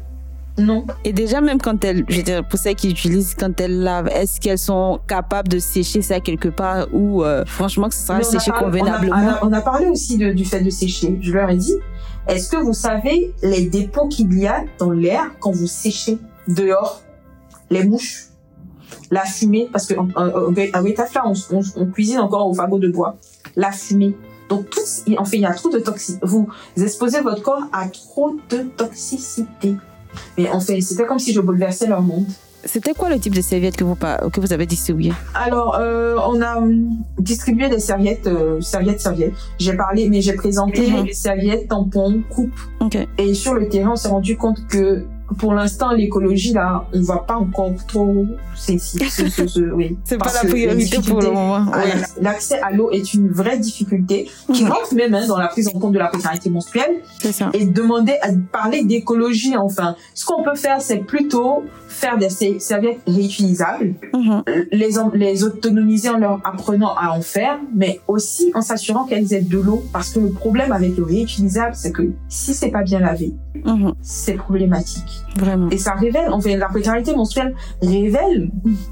Non. Et déjà, même quand elles, je veux dire, pour celles qui utilisent, quand elles lavent, est-ce qu'elles sont capables de sécher ça quelque part ou euh, franchement que ce sera séché convenablement? On a, on a parlé aussi de- du fait de sécher. Je leur ai dit, est-ce que vous savez les dépôts qu'il y a dans l'air quand vous séchez dehors? Les mouches, la fumée, parce que en- on cuisine encore au fagot de bois. La fumée. Donc, tout, en fait, il y a trop de toxicité. Vous exposez votre corps à trop de toxicité. Mais en fait, c'était comme si je bouleversais leur monde. C'était quoi le type de serviette que vous, que vous avez distribué Alors, euh, on a hum, distribué des serviettes, euh, serviettes, serviettes. J'ai parlé, mais j'ai présenté les serviettes, tampons, coupes. Et sur le terrain, on s'est rendu compte que pour l'instant, l'écologie, là, on va pas encore trop sensible. ce- ce- ce- oui. C'est pas la priorité pour le moment. l'ac- L'accès à l'eau est une vraie difficulté qui Mhm. rentre même hein, dans la prise en compte de la précarité menstruelle C'est ça. et demander à parler d'écologie enfin. Ce qu'on peut faire, c'est plutôt faire des ser- serviettes réutilisables Mhm. les, autonomiser en leur apprenant à en faire, mais aussi en s'assurant qu'elles aient de l'eau. Parce que le problème avec le réutilisable, c'est que si c'est pas bien lavé, Mhm. c'est problématique. Vraiment. Et ça révèle, en fait, la précarité menstruelle révèle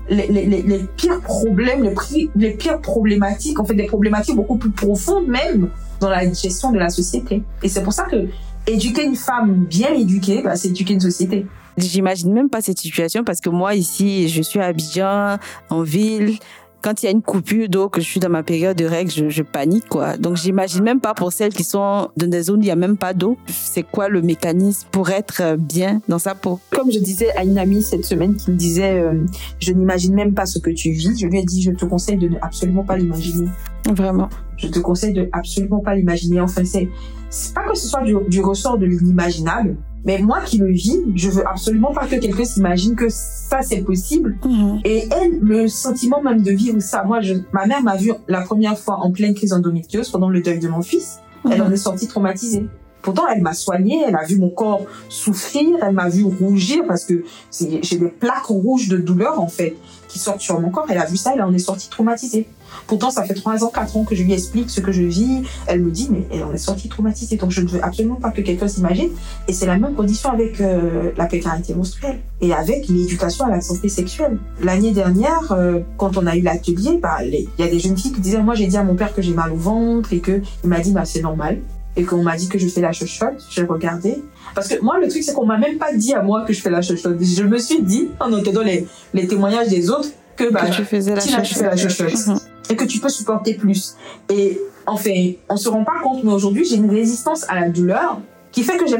les, les, les, les pires problèmes, les pires problématiques, en fait, des problématiques beaucoup plus profondes même dans la gestion de la société. Et c'est pour ça que éduquer une femme bien éduquée, bah, c'est éduquer une société. J'imagine même pas cette situation parce que moi ici, je suis à Abidjan, en ville. Quand il y a une coupure d'eau, que je suis dans ma période de règles, je, je panique quoi. Donc j'imagine même pas pour celles qui sont dans des zones où il y a même pas d'eau, c'est quoi le mécanisme pour être euh, bien dans sa peau? Comme je disais à une amie cette semaine qui me disait, euh, je n'imagine même pas ce que tu vis, je lui ai dit, je te conseille de ne absolument pas l'imaginer. Vraiment. Je te conseille de absolument pas l'imaginer. Enfin, c'est, c'est pas que ce soit du, du ressort de l'inimaginable, mais moi qui le vis, je veux absolument pas que quelqu'un s'imagine que ça c'est possible. Mhm. Et elle, le sentiment même de vivre ça, moi, je, ma mère m'a vu la première fois en pleine crise endométriose pendant le deuil de mon fils. Elle en est sortie traumatisée. Pourtant, elle m'a soignée, elle a vu mon corps souffrir, elle m'a vu rougir parce que j'ai des plaques rouges de douleur, en fait, qui sortent sur mon corps. Elle a vu ça, elle en est sortie traumatisée. Pourtant, ça fait 3 ans, 4 ans que je lui explique ce que je vis. Elle me dit, mais elle en est sortie traumatisée. Donc, je ne veux absolument pas que quelqu'un s'imagine. Et c'est la même condition avec euh, la précarité menstruelle et avec l'éducation à la santé sexuelle. L'année dernière, euh, quand on a eu l'atelier, bah, il y a des jeunes filles qui disaient, moi, j'ai dit à mon père que j'ai mal au ventre et que il m'a dit, bah, c'est normal. Et qu'on m'a dit que je fais la chochotte, j'ai regardé. Parce que moi, le truc, c'est qu'on m'a même pas dit à moi que je fais la chochotte. Je me suis dit, en entendant les, les témoignages des autres, que, bah, que tu faisais la chochotte. Et que tu peux supporter plus. Et enfin, on se rend pas compte, mais aujourd'hui, j'ai une résistance à la douleur qui fait que je,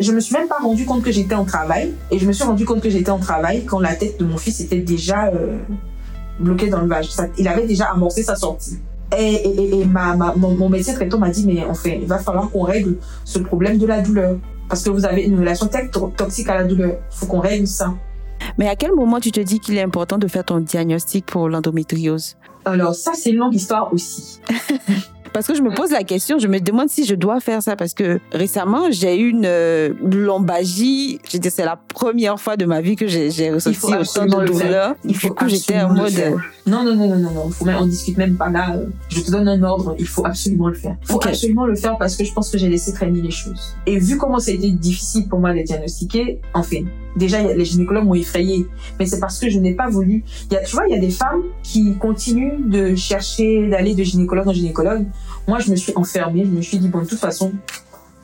je me suis même pas rendu compte que j'étais en travail. Et je me suis rendu compte que j'étais en travail quand la tête de mon fils était déjà euh, bloquée dans le vage. Il avait déjà amorcé sa sortie. Et, et, et- ma, mon, mon médecin traitant m'a dit, mais enfin, il va falloir qu'on règle ce problème de la douleur. Parce que vous avez une relation toxique à la douleur. faut qu'on règle ça. Mais à quel moment tu te dis qu'il est important de faire ton diagnostic pour l'endométriose? Alors ça, c'est une longue histoire aussi. Parce que je me pose la question, je me demande si je dois faire ça parce que récemment j'ai eu une euh, lombalgie. Je dire, c'est la première fois de ma vie que j'ai ressenti autant de douleur. Il Du coup, j'étais en mode. Non, non, non, non, non, non. Faut même, on discute même pas là. Je te donne un ordre. Il faut absolument le faire. Il faut absolument le faire parce que je pense que j'ai laissé traîner les choses. Et vu comment ça a été difficile pour moi de diagnostiquer, enfin, déjà, les gynécologues m'ont effrayé. Mais c'est parce que je n'ai pas voulu. Il y a, tu vois, il y a des femmes qui continuent de chercher, d'aller de gynécologue en gynécologue. Moi, je me suis enfermée. Je me suis dit, bon, de toute façon,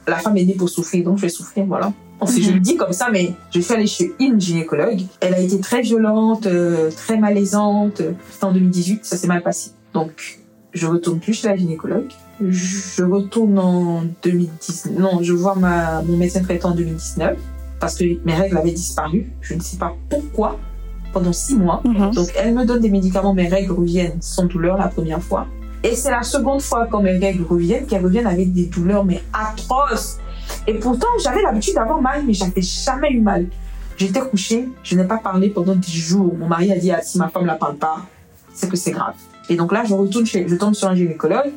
la femme est née pour souffrir, donc je vais souffrir, voilà. Enfin, je Mhm. le dis comme ça, mais je suis allée chez une gynécologue. Elle a été très violente, euh, très malaisante. C'était en 2018, ça s'est mal passé. Donc, je retourne plus chez la gynécologue. Je retourne en 2019. Non, je vois ma, mon médecin traitant en 2019 parce que mes règles avaient disparu. Je ne sais pas pourquoi pendant six mois. Mhm. Donc, elle me donne des médicaments, mes règles reviennent sans douleur la première fois. Et c'est la seconde fois quand mes règles reviennent qu'elles reviennent avec des douleurs, mais atroces. Et pourtant, j'avais l'habitude d'avoir mal, mais j'avais jamais eu mal. J'étais couchée, je n'ai pas parlé pendant 10 jours. Mon mari a dit, ah, si ma femme ne la parle pas, c'est que c'est grave. Et donc là, je retourne chez, je tombe sur un gynécologue.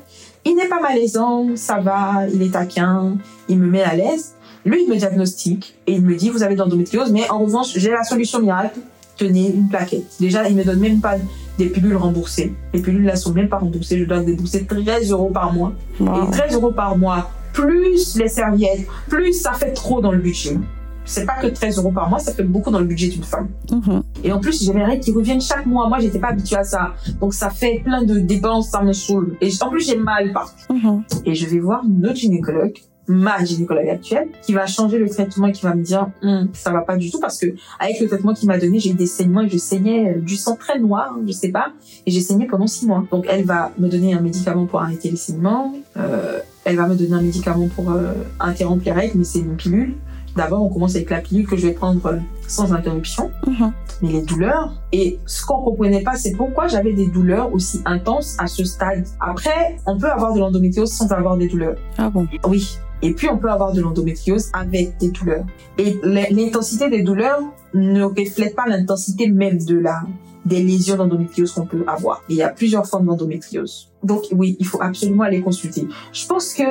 Il n'est pas malaisant, ça va, il est taquin, il me met à l'aise. Lui, il me diagnostique et il me dit, vous avez de l'endométriose, mais en revanche, j'ai la solution miracle. Tenez une plaquette. Déjà, il me donne même pas des pilules remboursées. Les pilules là sont même pas remboursées. Je dois débourser 13 euros par mois. Wow. Et 13 euros par mois, plus les serviettes, plus ça fait trop dans le budget. C'est pas que 13 euros par mois, ça fait beaucoup dans le budget d'une femme. Mhm. Et en plus, j'ai mes règles qui reviennent chaque mois. Moi, j'étais pas habituée à ça. Donc, ça fait plein de dépenses, ça me saoule. Et en plus, j'ai mal partout. Mhm. Et je vais voir une autre gynécologue, ma gynécologue actuelle, qui va changer le traitement et qui va me dire, Hum, ça va pas du tout parce que avec le traitement qu'il m'a donné, j'ai eu des saignements et je saignais euh, du sang très noir, hein, je sais pas, et j'ai saigné pendant six mois. Donc, elle va me donner un médicament pour arrêter les saignements. Euh, elle va me donner un médicament pour euh, interrompre les règles, mais c'est une pilule. D'abord, on commence avec la pilule que je vais prendre euh, sans interruption Mhm. mais les douleurs. Et ce qu'on comprenait pas, c'est pourquoi j'avais des douleurs aussi intenses à ce stade. Après, on peut avoir de l'endométriose sans avoir des douleurs. Ah bon? Oui. Et puis, on peut avoir de l'endométriose avec des douleurs. Et l'intensité des douleurs ne reflète pas l'intensité même de la, des lésions d'endométriose qu'on peut avoir. Et il y a plusieurs formes d'endométriose. Donc, oui, il faut absolument aller consulter. Je pense que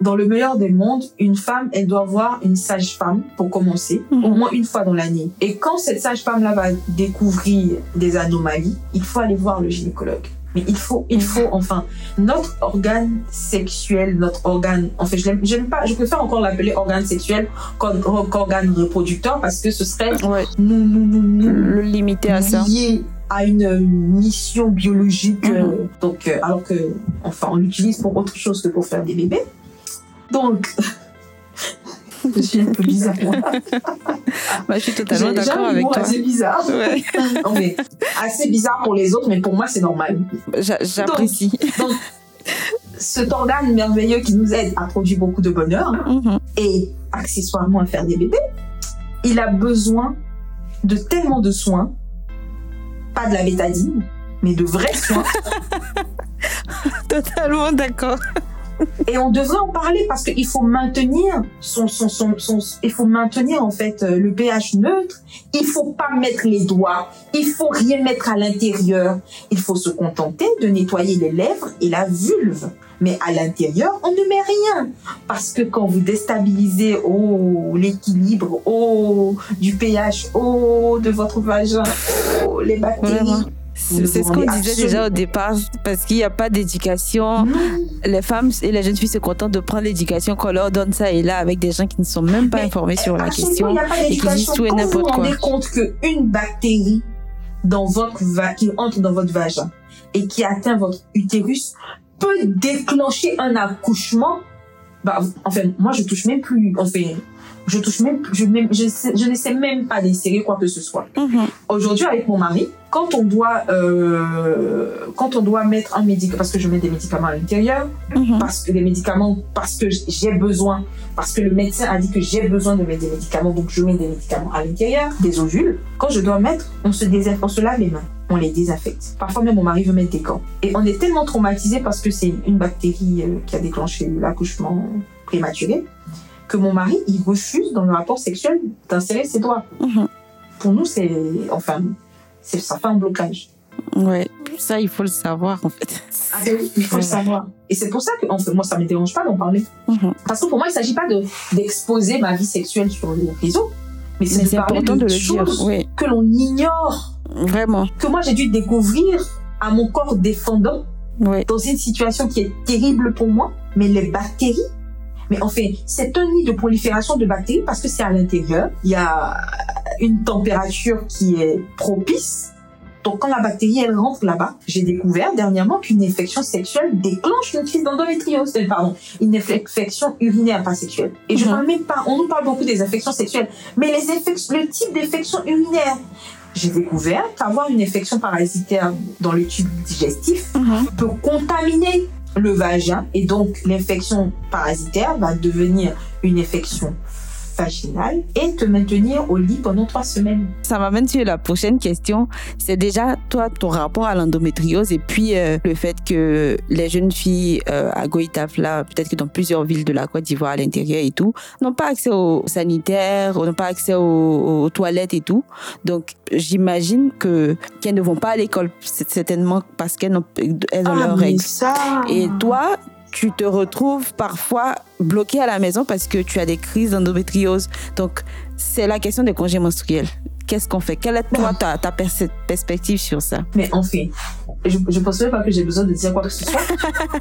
dans le meilleur des mondes, une femme, elle doit voir une sage-femme pour commencer, Mhm. au moins une fois dans l'année. Et quand cette sage-femme-là va découvrir des anomalies, il faut aller voir le gynécologue. Mais il faut, il faut, enfin, notre organe sexuel, notre organe, en fait, je j'aime pas, je préfère encore l'appeler organe sexuel qu'or- qu'organe reproducteur parce que ce serait Ouais. nous, nous, nous, nous Le limiter à ça. lié à une mission biologique, Mhm. euh, donc, euh, alors que, enfin, on l'utilise pour autre chose que pour faire des bébés. Donc, je suis un peu bizarre. moi. Bah, je suis totalement d'accord avec toi. assez bizarre. Ouais. Non, mais assez bizarre pour les autres, mais pour moi, c'est normal. J'a- J'apprécie. Donc, cet organe merveilleux qui nous aide à produire beaucoup de bonheur Mhm. et accessoirement à faire des bébés, il a besoin de tellement de soins, pas de la bétadine, mais de vrais soins. Totalement d'accord. Et on devrait en parler parce qu'il faut maintenir son, son, son, il faut maintenir en fait euh, le pH neutre. Il faut pas mettre les doigts. Il faut rien mettre à l'intérieur. Il faut se contenter de nettoyer les lèvres et la vulve. Mais à l'intérieur, on ne met rien. Parce que quand vous déstabilisez oh, l'équilibre oh, du pH oh, de votre vagin, oh, les bactéries. C'est ce qu'on disait déjà au départ, parce qu'il n'y a pas d'éducation. Les femmes et les jeunes filles se contentent de prendre l'éducation qu'on leur donne ça et là avec des gens qui ne sont même pas Mais, informés sur la Absolument, question. Il n'y a pas qui disent d'éducation. tout et vous vous rendez compte qu'une bactérie dans votre va qui entre dans votre vagin et qui atteint votre utérus peut déclencher un accouchement, bah, enfin, moi, je touche même plus, enfin, je touche même, je, même, je, sais- je même pas d'insérer quoi que ce soit. Mhm. Aujourd'hui, avec mon mari, quand on doit, euh, quand on doit mettre un médicament, parce que je mets des médicaments à l'intérieur, Mhm. parce que les médicaments, parce que j'ai besoin, parce que le médecin a dit que j'ai besoin de mettre des médicaments, donc je mets des médicaments à l'intérieur, des ovules. Quand je dois mettre, on se désinfecte, on se lave les mains, on les désinfecte. Parfois même mon mari veut mettre des gants. Et on est tellement traumatisé parce que c'est une bactérie euh, qui a déclenché l'accouchement prématuré, que mon mari, il refuse dans le rapport sexuel d'insérer ses doigts. Mhm. Pour nous, c'est, enfin, c'est, ça fait un blocage. Ouais, ça il faut le savoir en fait. Ah ben oui, il faut le savoir. Et c'est pour ça que, en fait, moi, ça me dérange pas d'en parler. Mhm. Parce que pour moi, il s'agit pas de d'exposer ma vie sexuelle sur les réseaux, mais c'est Mais de c'est parler important de, de, le dire. choses Oui, que l'on ignore, vraiment. que moi j'ai dû découvrir à mon corps défendant dans une situation qui est terrible pour moi. Mais les bactéries, mais en fait, c'est un nid de prolifération de bactéries parce que c'est à l'intérieur. Il y a une température qui est propice. Donc quand la bactérie elle rentre là-bas, j'ai découvert dernièrement qu'une infection sexuelle déclenche une crise d'endométriose, euh, pardon, une infection urinaire pas sexuelle. Et je Mhm. parle même pas, on nous parle beaucoup des infections sexuelles, mais les infections, le type d'infection urinaire. J'ai découvert qu'avoir une infection parasitaire dans le tube digestif Mhm. peut contaminer le vagin. Et donc l'infection parasitaire va devenir une infection vaginale et te maintenir au lit pendant trois semaines. Ça m'amène sur la prochaine question. C'est déjà toi ton rapport à l'endométriose et puis euh, le fait que les jeunes filles euh, à Goïtaf là, peut-être que dans plusieurs villes de la Côte d'Ivoire à l'intérieur et tout, n'ont pas accès aux sanitaires, n'ont pas accès aux, aux toilettes et tout. Donc j'imagine que qu'elles ne vont pas à l'école certainement parce qu'elles n'ont elles ont leurs mais règles. ça Et toi, tu te retrouves parfois bloqué à la maison parce que tu as des crises d'endométriose. Donc, c'est la question des congés menstruels. Qu'est-ce qu'on fait? Quelle est toi ta, ta perspective sur ça? Mais en fait, je ne pense pas que j'ai besoin de dire quoi que ce soit.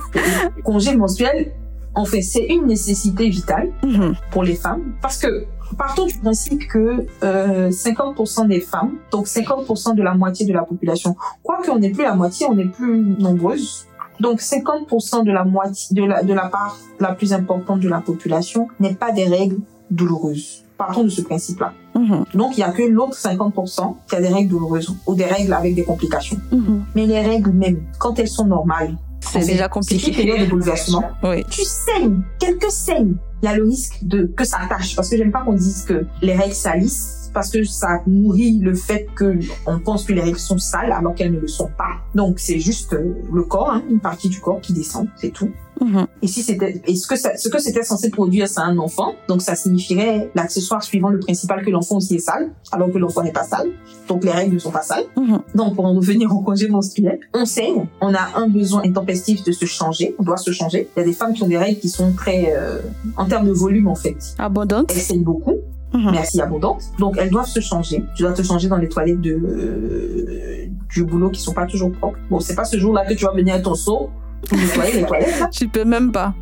congé menstruel, en fait, c'est une nécessité vitale Mhm. pour les femmes parce que partons du principe que euh, 50% des femmes, donc 50% de la moitié de la population, quoique on n'est plus la moitié, on est plus nombreuses. Donc 50% de la moitié de la de la part la plus importante de la population n'est pas des règles douloureuses. Partons de ce principe-là. Mhm. Donc il y a que l'autre 50% qui a des règles douloureuses ou des règles avec des complications. Mhm. Mais les règles même, quand elles sont normales, C'est déjà C'est compliqué. période de bouleversement Oui. tu saignes, quelques saignes, il y a le risque de que ça tâche. Parce que j'aime pas qu'on dise que les règles salissent, parce que ça nourrit le fait que on pense que les règles sont sales alors qu'elles ne le sont pas. Donc c'est juste euh, le corps, hein, une partie du corps qui descend, c'est tout. Mhm. Et si c'était, et ce que ça- ce que c'était censé produire, c'est un enfant, donc ça signifierait l'accessoire suivant le principal que l'enfant aussi est sale, alors que l'enfant n'est pas sale. Donc les règles ne sont pas sales. Mhm. Donc, pour en revenir au congé menstruel, on saigne, on a un besoin intempestif de se changer, on doit se changer. Il y a des femmes qui ont des règles qui sont très, euh, en termes de volume en fait, Abondante. elles saignent beaucoup, Mhm. mais assez abondantes. Donc, elles doivent se changer. Tu dois te changer dans les toilettes de, euh, du boulot qui sont pas toujours propres. Bon, c'est pas ce jour-là que tu vas venir à ton seau pour nettoyer les toilettes. là. Tu peux même pas.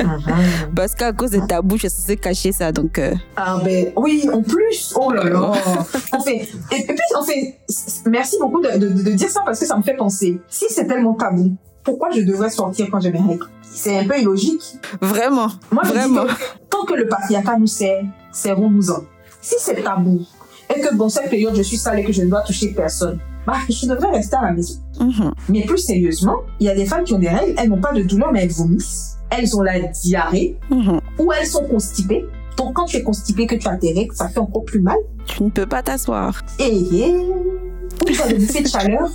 Mhm. Parce qu'à cause de ta bouche, c'est censé cacher ça. Donc, euh, Ah ben oui, en plus, oh là là. En fait, et, et puis en fait, merci beaucoup de, de, de dire ça parce que ça me fait penser. Si c'est tellement tabou, pourquoi je devrais sortir quand j'ai mes règles C'est un peu illogique. vraiment. Moi, je Vraiment. dis que tant que le patriarcat nous sert, servons-nous-en. Si c'est tabou et que dans cette période je suis sale et que je ne dois toucher personne, bah je devrais rester à la maison. Mhm. Mais plus sérieusement, il y a des femmes qui ont des règles, elles n'ont pas de douleur mais elles vomissent. Elles ont la diarrhée Mhm. ou elles sont constipées. Donc quand tu es constipé, que tu as tes règles, ça fait encore plus mal. Tu ne peux pas t'asseoir. Et ou des bouffées de chaleur.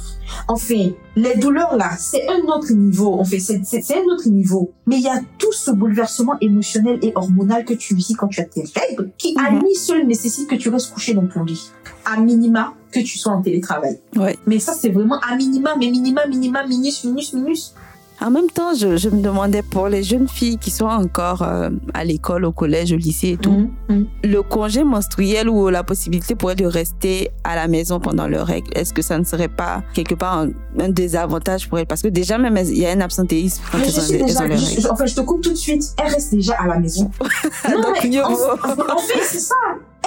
Enfin, les douleurs là, c'est un autre niveau. En fait, c'est c'est- c'est un autre niveau. Mais il y a tout ce bouleversement émotionnel et hormonal que tu vis quand tu as tes règles, qui à Mhm. lui seul nécessite que tu restes couché dans ton lit. À minima, que tu sois en télétravail. Ouais. Mais ça, c'est vraiment à minima, mais minima, minima, minus, minus, minus. En même temps, je, je me demandais pour les jeunes filles qui sont encore euh, à l'école, au collège, au lycée et tout, Mhm, mhm. le congé menstruel ou la possibilité pour elles de rester à la maison pendant leurs règles, est-ce que ça ne serait pas quelque part un, un désavantage pour elles? Parce que déjà, même, elles- il y a un absentéisme quand elles je ont, suis elles déjà, ont leurs je- règles. je- enfin, je te coupe tout de suite. Elle reste déjà à la maison. Non, Donc, mais en fait, c'est ça.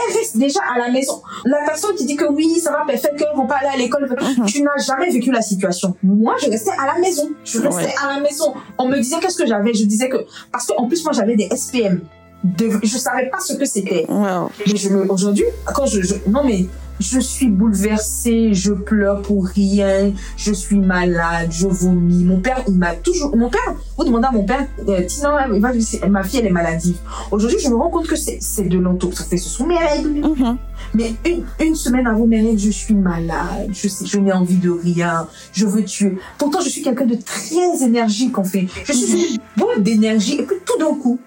Elle reste déjà à la maison. La personne qui dit que oui, ça va parfait, qu'elles vont pas aller à l'école, Mhm. tu n'as jamais vécu la situation. Moi, je restais à la maison. Je restais Ouais. à la maison. On me disait qu'est-ce que j'avais? Je disais que parce qu'en plus moi j'avais des SPM. De, je savais pas ce que c'était. Wow. Mais je aujourd'hui, quand je, je- non mais, je suis bouleversée, je pleure pour rien, je suis malade, je vomis. Mon père, il m'a toujours, mon père, vous demandez à mon père, euh, ma fille, elle est maladive. Aujourd'hui, je me rends compte que c'est, c'est de l'entour. Ça fait, ce sont mes règles. Mhm. Mais une, une semaine avant mes règles, je suis malade, je je n'ai envie de rien, je veux tuer. Pourtant, je suis quelqu'un de très énergique, en fait. Je suis une boule d'énergie, et puis tout d'un coup,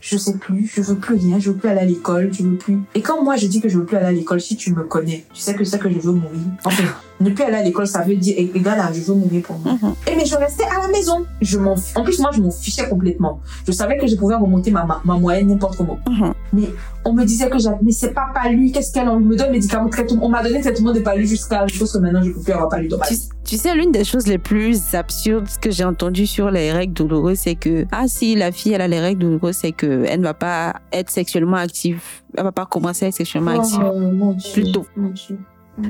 je sais plus, je veux plus rien, je veux plus aller à l'école, je veux plus. Et quand moi je dis que je veux plus aller à l'école, si tu me connais, tu sais que c'est que je veux mourir. Enfin, ne plus aller à l'école, ça veut dire, gars là, je veux mourir pour moi. Mhm. Et mais je restais à la maison. Je m'en, en plus moi je m'en fichais complètement. Je savais que je pouvais remonter ma, ma, ma moyenne n'importe comment. Mhm. Mais on me disait que j'avais, mais c'est pas palu, qu'est-ce qu'elle, on me donne médicaments, traitement. On m'a donné traitement de palu jusqu'à, je pense que maintenant je peux plus avoir palu dans ma vie. tu sais, l'une des choses les plus absurdes que j'ai entendues sur les règles douloureuses, c'est que, ah si, la fille, elle a les règles douloureuses, c'est que elle ne va pas être sexuellement active. Elle va pas commencer à être sexuellement active. Oh, mon Dieu. Plus tôt.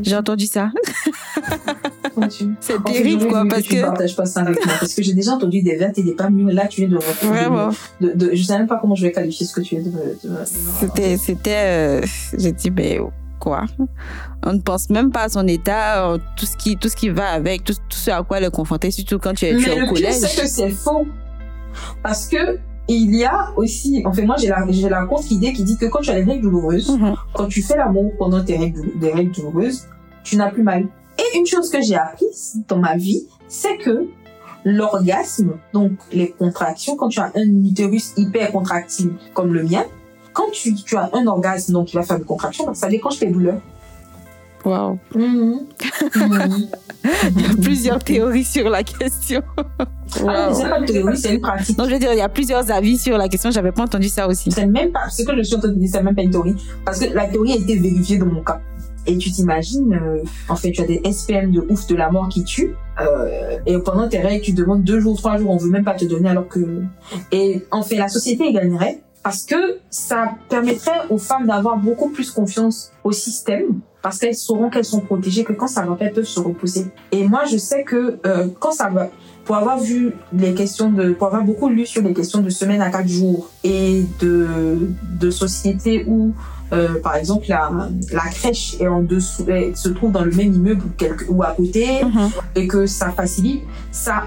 J'ai entendu ça. C'est terrible, quoi, parce que... partages pas ça avec moi. Parce que j'ai déjà entendu des vertes et des pas mûres. Là, tu viens de, Vraiment. de, de, je sais même pas comment je vais qualifier ce que tu viens de, de, C'était, c'était, euh, j'ai dit, mais quoi? On ne pense même pas à son état, euh, tout ce qui, tout ce qui va avec, tout, tout ce à quoi elle est confrontée, surtout quand tu es, tu es Mais au collège. c'est que c'est faux. Parce que il y a aussi, en fait, moi, j'ai la, j'ai la contre-idée qui dit que quand tu as les règles douloureuses, Mhm. quand tu fais l'amour pendant tes règles, des règles douloureuses, tu n'as plus mal. Et une chose que j'ai apprise dans ma vie, c'est que l'orgasme, donc les contractions, quand tu as un utérus hyper contractile comme le mien, quand tu, tu as un orgasme, donc il va faire des contractions, ça déclenche tes douleurs. Waouh. Mhm. Mhm. Il y a plusieurs théories sur la question. Ah, mais c'est pas une théorie, c'est une pratique. Non, je veux dire, il y a plusieurs avis sur la question. J'avais pas entendu ça aussi. C'est même pas, ce que je suis en train de dire, c'est même pas une théorie. Parce que la théorie a été vérifiée dans mon cas. Et tu t'imagines, euh, en fait, tu as des SPM de ouf de la mort qui tuent. euh, et pendant tes règles, tu demandes deux jours, trois jours, on veut même pas te donner alors que... Et en fait, la société gagnerait parce que ça permettrait aux femmes d'avoir beaucoup plus confiance au système parce qu'elles sauront qu'elles sont protégées, que quand ça va elles peuvent se reposer. Et moi, je sais que euh, quand ça va, pour avoir vu les questions de, pour avoir beaucoup lu sur les questions de semaine à quatre jours et de, de sociétés où, euh, par exemple, la, la crèche est en dessous, elle se trouve dans le même immeuble ou, quelque, ou à côté, Mhm. et que ça facilite, ça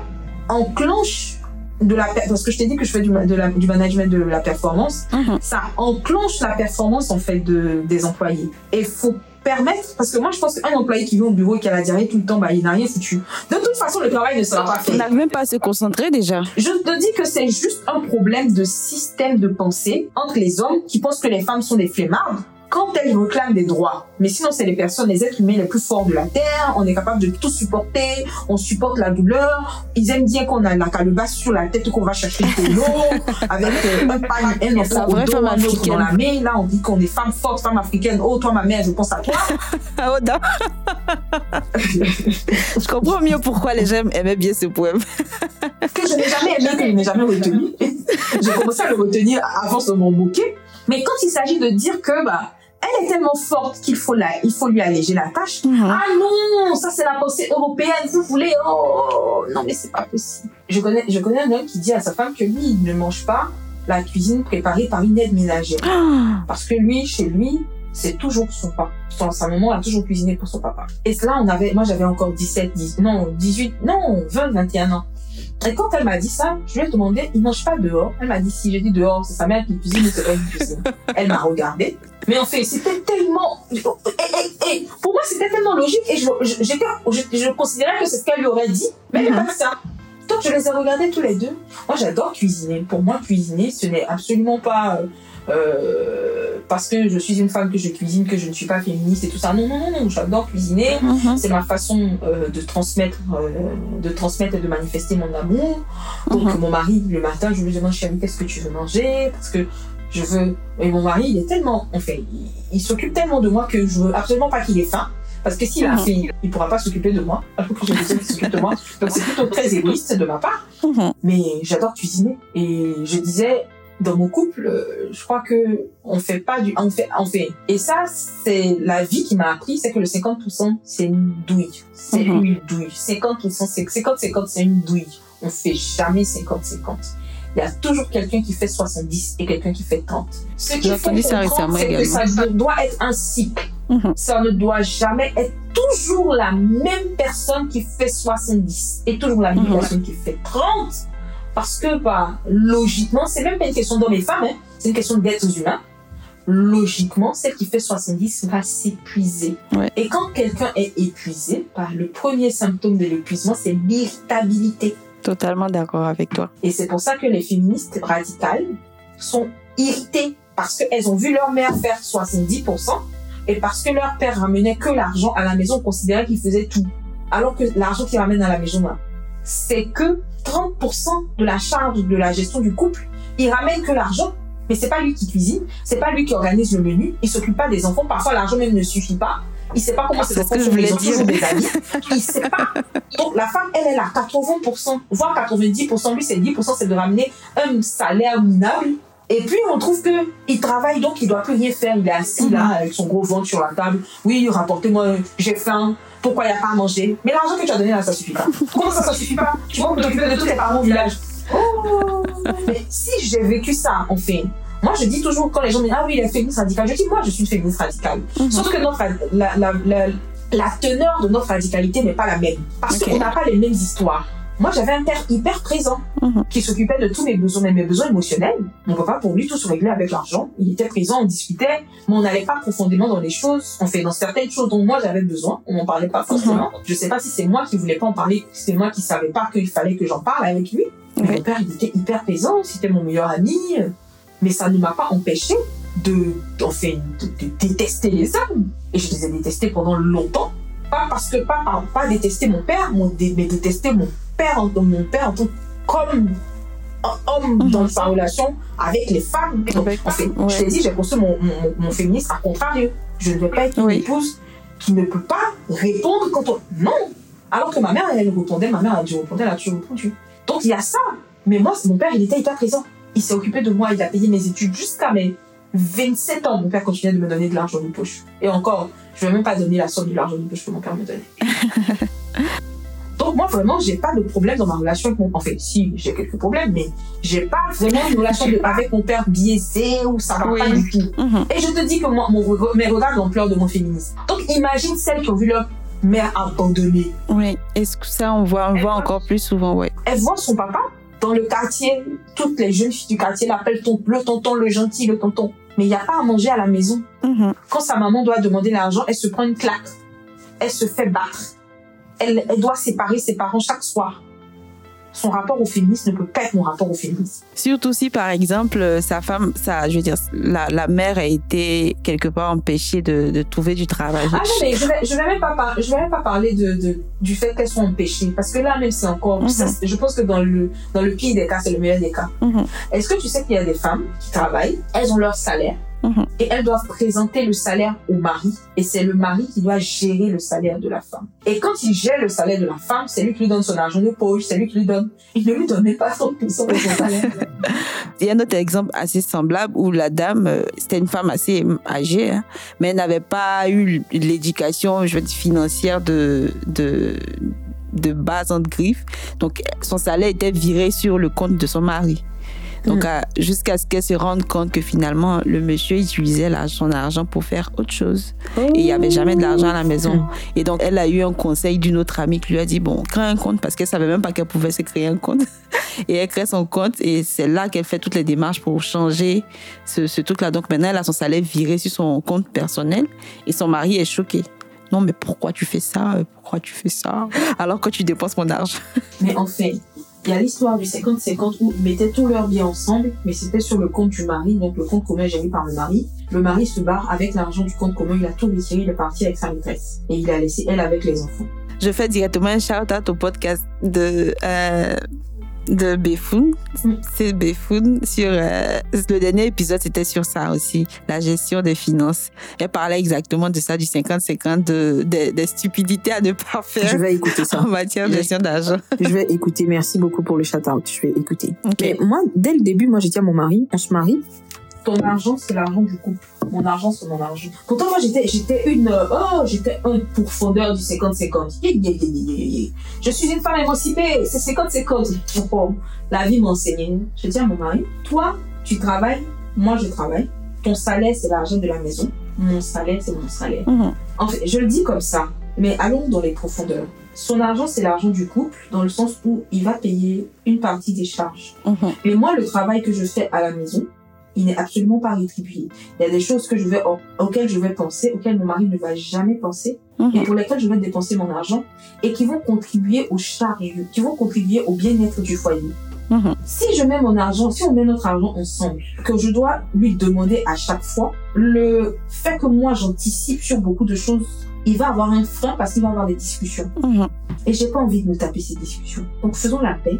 enclenche de la, parce que je t'ai dit que je fais du, ma- de la, du management de la performance, Mhm. ça enclenche la performance en fait de, des employés. Et faut permettre, parce que moi je pense qu'un employé qui vient au bureau et qui a la diarrhée tout le temps, bah, il n'a rien foutu. De toute façon, le travail ne sera pas On fait. n'arrive même pas à se concentrer déjà. Je te dis que c'est juste un problème de système de pensée entre les hommes qui pensent que les femmes sont des flemmardes quand elles réclament des droits. Mais sinon, c'est les personnes, les êtres humains les plus forts de la Terre. On est capable de tout supporter. On supporte la douleur. Ils aiment bien qu'on a la calebasse sur la tête, qu'on va chercher de l'eau avec euh, un pagne, un enfant au dos, un autre dans la main. Là, on dit qu'on est femme forte, femme africaine. Oh, toi, ma mère, je pense à toi. Oh, non. Je comprends mieux pourquoi les gens aimaient bien ce poème. que je n'ai jamais aimé, que je n'ai jamais retenu. J'ai commencé à le retenir avant de m'en moquer. Mais quand il s'agit de dire que, bah, elle est tellement forte qu'il faut la, il faut lui alléger la tâche. Ah non, ça c'est la pensée européenne, vous voulez, oh, non mais c'est pas possible. Je connais, je connais un homme qui dit à sa femme que lui, il ne mange pas la cuisine préparée par une aide ménagère. Ah, Parce que lui, chez lui, c'est toujours son papa. Son, sa maman a toujours cuisiné pour son papa. Et cela, on avait, moi j'avais encore 17, 10, non, 18, non, 20, 21 ans. Et quand elle m'a dit ça, je lui ai demandé, il mange pas dehors. Elle m'a dit, si j'ai dit dehors, c'est sa mère qui cuisine, c'est pas une cuisine. Elle m'a regardé. Mais en fait, c'était tellement, et, et- et pour moi, c'était tellement logique et je, je, je, je considérais que c'est ce qu'elle lui aurait dit, mais elle n'a pas dit ça. Donc, je les ai regardés tous les deux. Moi, j'adore cuisiner. Pour moi, cuisiner, ce n'est absolument pas, euh, parce que je suis une femme que je cuisine, que je ne suis pas féministe et tout ça. Non, non, non, non, j'adore cuisiner. mhm. C'est ma façon euh, de transmettre, euh, de transmettre et de manifester mon amour. Donc Mhm. mon mari, le matin, je lui demande chérie, qu'est-ce que tu veux manger? Parce que je veux. Et mon mari, il est tellement, en fait, il, il s'occupe tellement de moi que je veux absolument pas qu'il ait faim. Parce que s'il a Mhm. faim, il, il pourra pas s'occuper de moi. Alors que j'ai besoin qu'il s'occupe de moi. Donc c'est plutôt très égoïste de ma part. Mais j'adore cuisiner. Et je disais, dans mon couple, euh, je crois que on fait pas du, on fait, on fait. Et ça, c'est la vie qui m'a appris, c'est que le 50%, c'est une douille. C'est Mhm. une douille. 50%, c'est 50-50, c'est une douille. On fait jamais 50-50. Il y a toujours quelqu'un qui fait 70 et quelqu'un qui fait 30. Ce qu'il faut comprendre, c'est que ça doit être un cycle. Mhm. Ça ne doit jamais être toujours la même personne qui fait 70 et toujours la même Mhm. personne qui fait 30. Parce que, bah, logiquement, c'est même pas une question d'hommes et femmes, hein. c'est une question d'êtres humains. Logiquement, celle qui fait 70 va s'épuiser. Ouais. Et quand quelqu'un est épuisé, bah, le premier symptôme de l'épuisement, c'est l'irritabilité. Totalement d'accord avec toi. Et c'est pour ça que les féministes radicales sont irritées parce qu'elles ont vu leur mère faire 70% et parce que leur père ramenait que l'argent à la maison, considérait qu'il faisait tout. Alors que l'argent qu'il ramène à la maison, là, c'est que 30% de la charge de la gestion du couple, il ramène que l'argent. Mais c'est pas lui qui cuisine, c'est pas lui qui organise le menu, il s'occupe pas des enfants, parfois l'argent même ne suffit pas. Il sait pas comment ses enfants sont, dire. toujours des amis. Il sait pas. Donc la femme, elle, elle a 80%, voire 90%. Lui, c'est 10%, c'est de ramener un salaire minable. Et puis on trouve que il travaille donc il doit plus rien faire. Il est assis là avec son gros ventre sur la table. Oui, rapportez-moi, j'ai faim. Pourquoi il n'y a pas à manger? Mais l'argent que tu as donné là, ça suffit pas. Comment ça, ça suffit pas? Tu vas t'occuper de tous tes parents au village. Oh Mais si j'ai vécu ça, en fait, moi je dis toujours quand les gens me disent ah oui, il est féministe radicale, je dis moi je suis une féministe radicale. Mhm. Sauf que notre, la, la, la, la teneur de notre radicalité n'est pas la même. Parce qu'on n'a pas les mêmes histoires. Moi, j'avais un père hyper présent Mhm. qui s'occupait de tous mes besoins, même mes besoins émotionnels. Mon papa, pour lui, tout se réglait avec l'argent. Il était présent, on discutait, mais on n'allait pas profondément dans les choses. On fait dans certaines choses dont moi j'avais besoin. On n'en parlait pas forcément. Je sais pas si c'est moi qui voulais pas en parler, si c'est moi qui savais pas qu'il fallait que j'en parle avec lui. Mais Ouais. Mon père, il était hyper présent. C'était mon meilleur ami. Mais ça ne m'a pas empêché de, enfin, de, de détester les hommes. Et je les ai détestés pendant longtemps. Pas parce que, pas, pas, pas détester mon père, mon, mais détester mon père, mon père en tant comme un homme Mhm. dans sa relation avec les femmes. Donc, en fait, ouais. Je t'ai dit, j'ai construit mon, mon, mon féminisme à contrario. Je ne vais pas être une Oui. épouse qui ne peut pas répondre quand on... Non Alors que ma mère, elle répondait, ma mère a dû répondre, elle a toujours répondu. Donc il y a ça. Mais moi, mon père, il était hyper présent. Il s'est occupé de moi, il a payé mes études jusqu'à mes 27 ans. Mon père continuait de me donner de l'argent de poche. Et encore, je ne vais même pas donner la somme de l'argent de poche que mon père me donnait. Donc moi, vraiment, j'ai pas de problème dans ma relation avec mon... En fait, si, j'ai quelques problèmes, mais j'ai pas vraiment une relation de- avec mon père biaisée ou ça va Oui. pas du tout. Mhm. Et je te dis que moi, mon, mes regards l'ampleur de mon féminisme. Donc imagine celles qui ont vu leur mère abandonnée. Oui, est-ce que ça, on voit, on voit encore plus souvent, ouais. Elle voit son papa dans le quartier. Toutes les jeunes filles du quartier l'appellent ton, le tonton, le gentil, le tonton. Mais il n'y a pas à manger à la maison. Mhm. Quand sa maman doit demander l'argent, elle se prend une claque. Elle se fait battre. Elle, elle doit séparer ses parents chaque soir. Son rapport au féminisme ne peut pas être mon rapport au féminisme. Surtout si, par exemple, euh, sa femme, ça, je veux dire, la, la mère a été quelque part empêchée de, de trouver du travail. Ah non, mais je vais, je vais même pas, je vais même pas parler de, de, du fait qu'elles sont empêchées. Parce que là, même, c'est encore, Mhm. ça, je pense que dans le, dans le pire des cas, c'est le meilleur des cas. Mhm. Est-ce que tu sais qu'il y a des femmes qui travaillent, elles ont leur salaire, Mhm. et elles doivent présenter le salaire au mari, et c'est le mari qui doit gérer le salaire de la femme. Et quand il gère le salaire de la femme, c'est lui qui lui donne son argent de poche, c'est lui qui lui donne, il ne lui même pas 30% de son salaire. Il y a un autre exemple assez semblable où la dame, euh, c'était une femme assez âgée, hein, mais elle n'avait pas eu l'éducation, je veux dire, financière de, de, de base entre griffes. Donc, son salaire était viré sur le compte de son mari. Donc, Mm. à- jusqu'à ce qu'elle se rende compte que finalement, le monsieur utilisait son argent pour faire autre chose. Et il n'y avait jamais de l'argent à la maison. Mm. Et donc, elle a eu un conseil d'une autre amie qui lui a dit, bon, crée un compte parce qu'elle savait même pas qu'elle pouvait se créer un compte. Et elle crée son compte et c'est là qu'elle fait toutes les démarches pour changer ce, ce truc-là. Donc maintenant, elle a son salaire viré sur son compte personnel et son mari est choqué. Non, mais pourquoi tu fais ça? Pourquoi tu fais ça? Alors que tu dépenses mon argent. Mais en fait, il y a l'histoire du 50-50 où ils mettaient tous leurs biens ensemble, mais c'était sur le compte du mari, donc le compte commun géré par le mari. Le mari se barre avec l'argent du compte commun, il a tout retiré, il est parti avec sa maîtresse. Et il a laissé elle avec les enfants. Je fais directement un shout-out au podcast de, euh, de Befoun. C'est Befoun sur... euh, le dernier épisode, c'était sur ça aussi, la gestion des finances. Elle parlait exactement de ça, du 50-50, de, de- des stupidités à ne pas faire Je vais écouter ça. en matière de gestion d'argent. Je vais écouter. Merci beaucoup pour le shout-out. Je vais écouter. Ok. Mais moi, dès le début, moi, j'ai dit à mon mari, on se marie. Ton argent, c'est l'argent du couple. Mon argent, c'est mon argent. Pourtant, moi, j'étais, j'étais une, oh, j'étais un pourfondeur du 50-50. Yeah, yeah, yeah, yeah, yeah, yeah. Je suis une femme émancipée. C'est 50-50. Oh, La vie m'enseignait. Je dis à mon mari, toi, tu travailles, moi, je travaille. Ton salaire, c'est l'argent de la maison. Mon salaire, c'est mon salaire. Mhm. En fait, je le dis comme ça, mais allons dans les profondeurs. Son argent, c'est l'argent du couple, dans le sens où il va payer une partie des charges. Mhm. Mais moi, le travail que je fais à la maison, il n'est absolument pas rétribué. Il y a des choses que je vais, auxquelles je vais penser, auxquelles mon mari ne va jamais penser, et Mhm. pour lesquelles je vais dépenser mon argent, et qui vont contribuer aux charges, qui vont contribuer au bien-être du foyer. Mhm. Si je mets mon argent, si on met notre argent ensemble, que je dois lui demander à chaque fois, le fait que moi j'anticipe sur beaucoup de choses, il va avoir un frein parce qu'il va avoir des discussions. Mhm. Et j'ai pas envie de me taper ces discussions. Donc faisons la paix.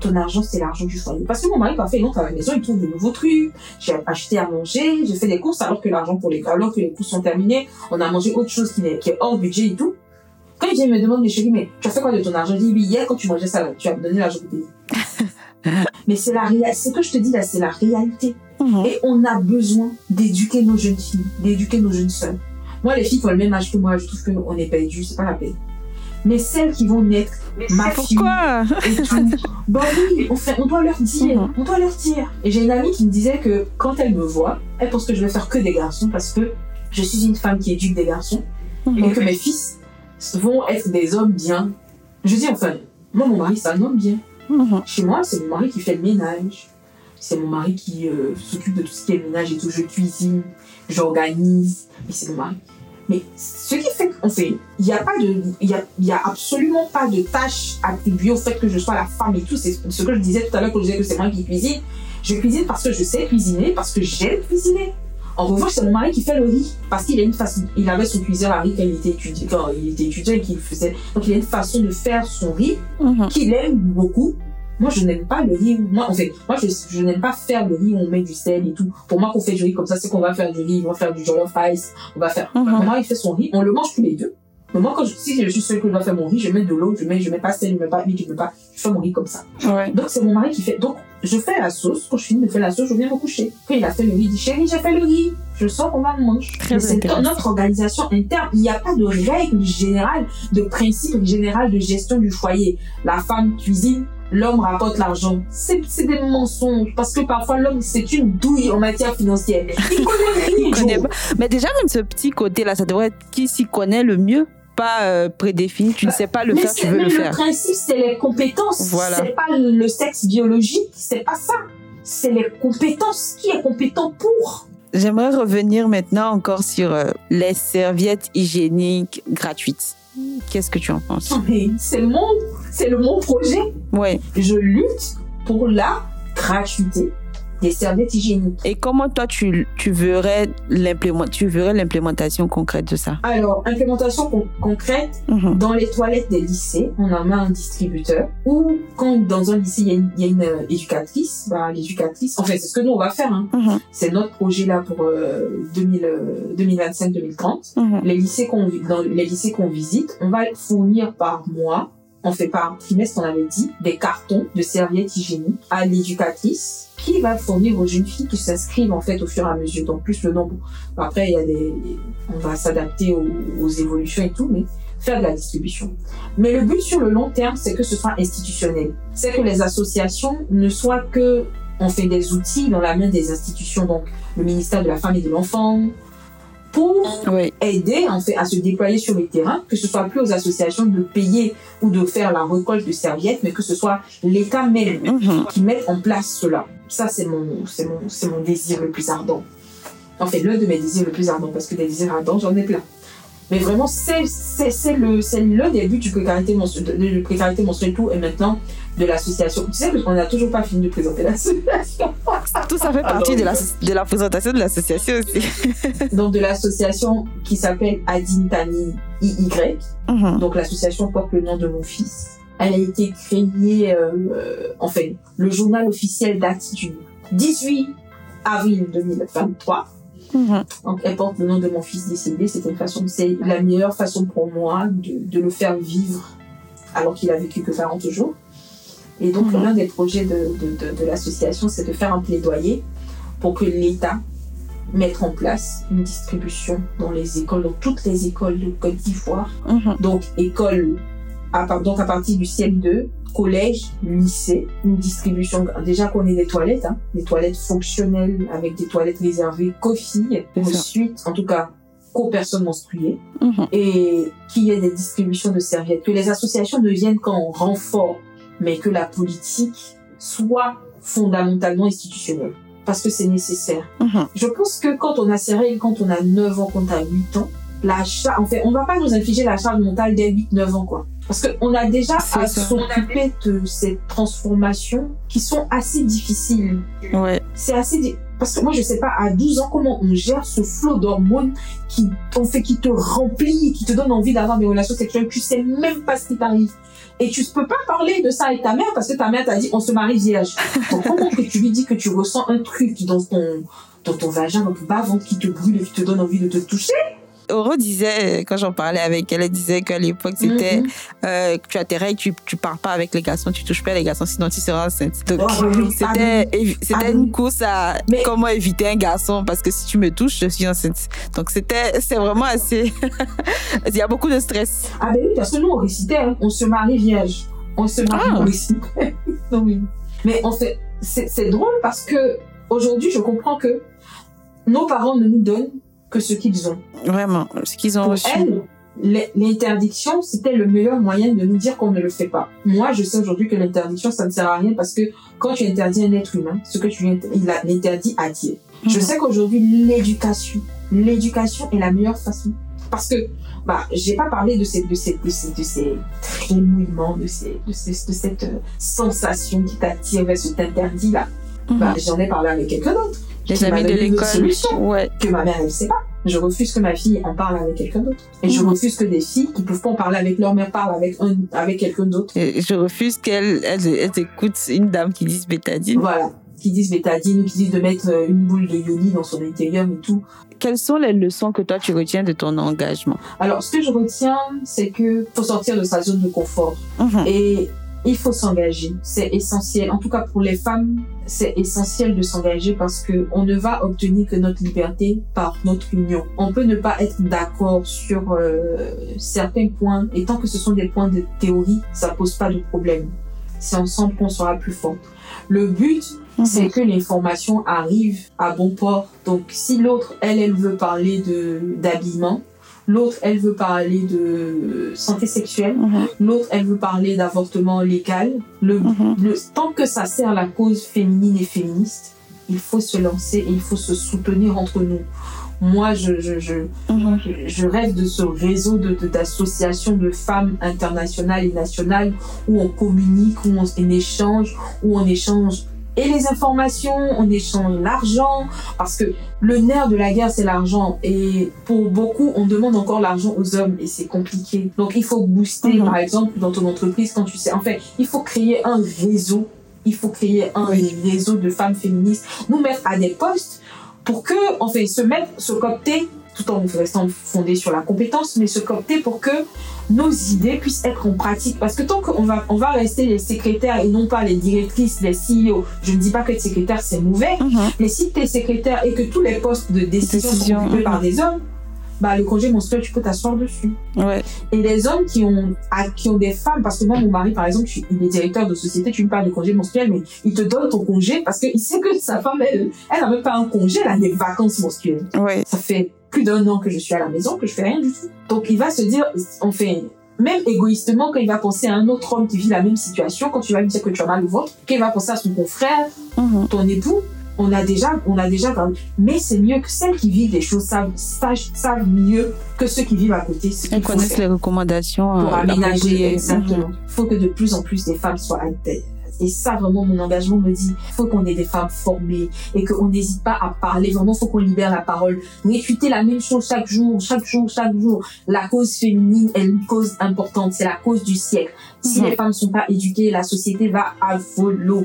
Ton argent, c'est l'argent du foyer. Parce que mon mari, parfois, il entre à la maison, il trouve de nouveaux trucs. J'ai acheté à manger, j'ai fait des courses alors que l'argent pour les, alors que les courses sont terminées. On a mangé autre chose qui est, qui est hors budget et tout. Quand il vient me demande, mais chérie, mais tu as fait quoi de ton argent? Je dis, oui, hier, quand tu mangeais ça, tu as donné l'argent pour payer. mais c'est la réalité. Ce que je te dis là, c'est la réalité. Mhm. Et on a besoin d'éduquer nos jeunes filles, d'éduquer nos jeunes sœurs. Moi, les filles qui ont le même âge que moi, je trouve qu'on est perdu, c'est pas la peine. Mais celles qui vont naître, ma fille, Pourquoi et tout, bah oui, on, fait, on doit leur dire, Mhm. on doit leur dire. Et j'ai une amie qui me disait que quand elle me voit, elle pense que je vais faire que des garçons parce que je suis une femme qui éduque des garçons et Mhm. que mes fils vont être des hommes bien. Je dis enfin, moi mon mari c'est un homme bien. Mhm. Chez moi, c'est mon mari qui fait le ménage. C'est mon mari qui euh, s'occupe de tout ce qui est ménage et tout. Je cuisine, j'organise. Mais c'est mon mari. Mais ce qui fait qu'en fait, il n'y a pas de, il y a, y a absolument pas de tâche attribuée au fait que je sois la femme et tout. C'est ce que je disais tout à l'heure quand je disais que c'est moi qui cuisine. Je cuisine parce que je sais cuisiner, parce que j'aime cuisiner. En revanche, c'est mon mari qui fait le riz. Parce qu'il a une façon, il avait son cuiseur à riz quand il était étudiant, quand il était étudiant et qu'il faisait. Donc, il a une façon de faire son riz Mhm. qu'il aime beaucoup. Moi, je n'aime pas le riz. Moi, en fait, moi, je, je n'aime pas faire le riz où on met du sel et tout. Pour moi, qu'on fait du riz comme ça, c'est qu'on va faire du riz, on va faire du jollof rice, on va faire. Mon mari, il fait son riz, on le mange tous les deux. Mais moi, quand je, si je suis seule que je dois faire mon riz, je mets de l'eau, je mets, je mets pas sel, je mets pas huile, je mets pas, je fais mon riz comme ça. Ouais. Donc, c'est mon mari qui fait. Donc, je fais la sauce. Quand je finis de faire la sauce, je viens me coucher. Quand il a fait le riz, il dit Chérie, j'ai fait le riz. Je sors, on va manger. Très Mais c'est notre organisation interne. Il n'y a pas de règle générale, de principe général de gestion du foyer. La femme cuisine, l'homme rapporte l'argent. C'est c'est des mensonges. Parce que parfois, l'homme, c'est une douille en matière financière. Il connaît rien. Il connaît Joe. pas. Mais déjà, même ce petit côté-là, ça devrait être qui s'y connaît le mieux, pas euh, prédéfini. Tu ne sais pas le faire, tu veux mais le faire. principe, c'est les compétences. Voilà. C'est pas le sexe biologique. C'est pas ça. C'est les compétences. Qui est compétent pour? J'aimerais revenir maintenant encore sur euh, les serviettes hygiéniques gratuites. Qu'est-ce que tu en penses? C'est mon, c'est le mon projet. Ouais. Je lutte pour la gratuité des serviettes hygiéniques. Et comment toi tu, tu verrais l'implément- tu verrais l'implémentation concrète de ça? Alors, implémentation con- concrète, Mhm. dans les toilettes des lycées, on en a un distributeur. Ou quand dans un lycée, il y a une, il y a une, euh, éducatrice, bah, l'éducatrice, en fait, c'est ce que nous, on va faire. Hein. Mhm. C'est notre projet là pour euh, 2000, euh, 2025-2030. Mhm. Les lycées qu'on dans les lycées qu'on visite, on va fournir par mois, on fait par trimestre, on avait dit, des cartons de serviettes hygiéniques à l'éducatrice qui va fournir aux jeunes filles qui s'inscrivent en fait au fur et à mesure. Donc plus le nombre. Après, il y a des, on va s'adapter aux, évolutions et tout, mais faire de la distribution. Mais le but sur le long terme, c'est que ce soit institutionnel. C'est que les associations ne soient que, on fait des outils dans la main des institutions, donc le ministère de la Femme et de l'Enfant, pour Oui. aider en fait à se déployer sur le terrain, que ce soit plus aux associations de payer ou de faire la récolte de serviettes, mais que ce soit l'État même Mhm. qui mette en place cela. Ça, c'est mon, c'est mon, c'est mon désir le plus ardent. En fait, l'un de mes désirs le plus ardent, parce que des désirs ardents, j'en ai plein. Mais vraiment, c'est, c'est, c'est le, des buts du précarité mensuelle, de, de précarité mensuelle tout, et maintenant de l'association. Tu sais, on n'a toujours pas fini de présenter l'association. Tout ça fait partie de la, de la présentation de l'association aussi. Donc, de l'association qui s'appelle Adintani IY. Mhm. Donc l'association porte le nom de mon fils. Elle a été créée, euh, euh, enfin, le journal officiel date du 18 avril 2023. Mhm. Donc elle porte le nom de mon fils décédé. C'était une façon, c'est la meilleure façon pour moi de, de le faire vivre alors qu'il a vécu que 40 jours. Et donc Mhm. l'un des projets de, de, de, de l'association, c'est de faire un plaidoyer pour que l'État mette en place une distribution dans les écoles, dans toutes les écoles de Côte d'Ivoire, Mhm. donc école, à, part- donc à partir du CM2, collège, lycée, une distribution, déjà qu'on ait des toilettes, hein, des toilettes fonctionnelles avec des toilettes réservées qu'aux filles, ensuite, en tout cas, qu'aux personnes menstruées, Mhm. et qu'il y ait des distributions de serviettes, que les associations ne viennent qu'en renfort, mais que la politique soit fondamentalement institutionnelle. Parce que c'est nécessaire. Mhm. Je pense que quand on a règles, quand on a 9 ans, quand on a 8 ans, la charge, en fait, on va pas nous infliger la charge mentale dès 8-9 ans, quoi. Parce qu'on a déjà à s'occuper de ces transformations qui sont assez difficiles. Ouais. C'est assez, parce que moi, je sais pas, à 12 ans, comment on gère ce flot d'hormones qui, on fait, qui te remplit, qui te donne envie d'avoir des relations sexuelles. Tu sais même pas ce qui t'arrive. Et tu peux pas parler de ça avec ta mère parce que ta mère t'a dit on se marie vierge. Donc comment que tu lui dis que tu ressens un truc dans ton, dans ton vagin, dans ton bas-ventre qui te brûle et qui te donne envie de te toucher? Oro disait, quand j'en parlais avec elle, elle disait qu'à l'époque, c'était euh, que tu as tes règles, tu, tu pars pas avec les garçons, tu touches pas les garçons, sinon tu seras enceinte. Donc, Oh, oui, c'était Ah, une course à Mais- comment éviter un garçon, parce que si tu me touches, je suis enceinte. Donc, c'était c'est vraiment assez. Il y a beaucoup de stress. Ah ben oui, parce que nous on récitait, hein, on se marie vierge. On se marie, Ah. on récitait. non, oui. Mais fait, c'est drôle parce que aujourd'hui je comprends que nos parents ne nous donnent que ce qu'ils ont. Vraiment, ce qu'ils ont Pour reçu. elles, l'in- l'interdiction, c'était le meilleur moyen de nous dire qu'on ne le fait pas. Moi, je sais aujourd'hui que l'interdiction, ça ne sert à rien parce que quand tu interdis un être humain, ce que tu l'interdit à Dieu. Je Mhm. sais qu'aujourd'hui, l'éducation, l'éducation est la meilleure façon. Parce que, bah, j'ai pas parlé de ces, de ces, de ces, de ces trémouillements, de ces, de ces, de cette euh, sensation qui t'attire vers cet interdit-là. Mhm. Bah, j'en ai parlé avec quelqu'un d'autre. Les amis de l'école. Ouais. que ma mère ne sait pas. Je refuse que ma fille en parle avec quelqu'un d'autre. Et je Mhm. refuse que des filles qui peuvent pas en parler avec leur mère parlent avec un, avec quelqu'un d'autre. Je refuse qu'elle elle, elle écoute une dame qui dise bétadine. Voilà. Qui disent bétadine, qui disent de mettre euh, une boule de yoni dans son intérieur et tout. Quelles sont les leçons que toi tu retiens de ton engagement? Alors, ce que je retiens, c'est que faut sortir de sa zone de confort. Mhm. Et il faut s'engager. C'est essentiel. En tout cas, pour les femmes, c'est essentiel de s'engager parce que on ne va obtenir que notre liberté par notre union. On peut ne pas être d'accord sur euh, certains points et tant que ce sont des points de théorie, ça pose pas de problème. C'est ensemble qu'on sera plus fort. Le but, Mhm. c'est que l'information arrive à bon port. Donc, si l'autre, elle, elle veut parler de d'habillement, l'autre, elle veut parler de santé sexuelle, Mhm. l'autre, elle veut parler d'avortement légal. Le, Mhm. le, tant que ça sert la cause féminine et féministe, il faut se lancer et il faut se soutenir entre nous. Moi, je, je, je, Mhm. je rêve de ce réseau de de- d'associations de, femmes internationales et nationales où on communique, où on échange, où on échange et les informations, on échange l'argent, parce que le nerf de la guerre, c'est l'argent. Et pour beaucoup, on demande encore l'argent aux hommes et c'est compliqué. Donc il faut booster, Mhm. par exemple, dans ton entreprise, quand tu sais, en fait, il faut créer un réseau. Il faut créer un Oui. réseau de femmes féministes, nous mettre à des postes pour que, en fait, se mettre, se coopter, tout en restant fondé sur la compétence, mais se coopter pour que nos idées puissent être en pratique. Parce que tant qu'on va, on va rester les secrétaires et non pas les directrices, les CEO, je ne dis pas que être secrétaire c'est mauvais, Mhm. mais si tu es secrétaire et que tous les postes de décision Décision, sont occupés par des hommes, bah, le congé menstruel, tu peux t'asseoir dessus. Ouais. Et les hommes qui ont, à- qui ont des femmes, parce que moi, mon mari, par exemple, il est directeur de société, tu me parles de congé menstruel, mais il te donne ton congé parce qu'il sait que sa femme, elle, elle n'a même pas un congé, elle a des vacances menstruelles. Ouais. Ça fait plus d'un an que je suis à la maison, que je fais rien du tout. Donc, il va se dire, on fait, même égoïstement, quand il va penser à un autre homme qui vit la même situation, quand tu vas lui dire que tu as mal au ventre, quand il va penser à son confrère, Mhm. ton époux, on a déjà, on a déjà, mais c'est mieux que celles qui vivent les choses savent, savent, savent mieux que ceux qui vivent à côté. qu'il Elles faut connaissent les recommandations pour euh, aménager appropriées. exactement. Il faut que de plus en plus des femmes soient actées. Et ça, vraiment, mon engagement me dit, il faut qu'on ait des femmes formées et qu'on n'hésite pas à parler. Vraiment, il faut qu'on libère la parole. Réfuter la même chose chaque jour, chaque jour, chaque jour. La cause féminine est une cause importante. C'est la cause du siècle. Si Mhm. les femmes ne sont pas éduquées, la société va à volo.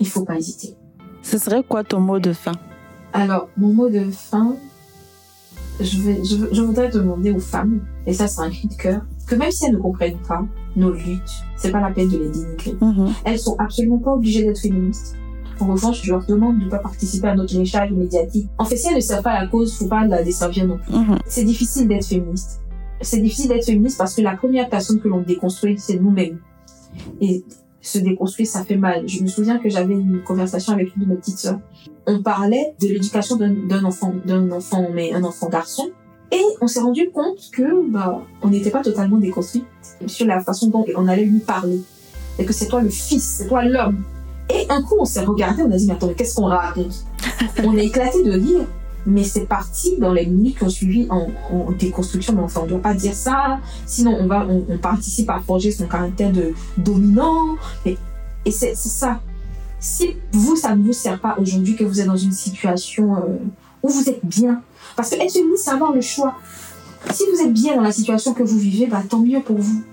Il faut pas hésiter. Ce serait quoi ton mot de fin? Alors, mon mot de fin, je, vais, je, je voudrais demander aux femmes, et ça c'est un cri de cœur, que même si elles ne comprennent pas nos luttes, c'est pas la peine de les dénigrer. Mhm. Elles sont absolument pas obligées d'être féministes. En revanche, je leur demande de ne pas participer à notre léchage médiatique. En fait, si elles ne servent pas la cause, faut pas la desservir non plus. Mhm. C'est difficile d'être féministe. C'est difficile d'être féministe parce que la première personne que l'on déconstruit, c'est nous-mêmes. Et se déconstruire, ça fait mal. Je me souviens que j'avais une conversation avec une de mes petites sœurs. On parlait de l'éducation d'un enfant, d'un enfant, mais un enfant garçon. Et on s'est rendu compte que, bah, on n'était pas totalement déconstruit sur la façon dont on allait lui parler. Et que c'est toi le fils, c'est toi l'homme. Et un coup, on s'est regardé, on a dit, mais attends, qu'est-ce qu'on raconte? on a éclaté de rire. Mais c'est parti dans les minutes qui ont suivi en, en déconstruction. Mais enfin, on doit pas dire ça. Sinon, on va, on, on participe à forger son caractère de dominant. Et, c'est ça. Si vous, ça ne vous sert pas aujourd'hui que vous êtes dans une situation euh, où vous êtes bien. Parce que être féministe, c'est avoir le choix. Si vous êtes bien dans la situation que vous vivez, bah, tant mieux pour vous.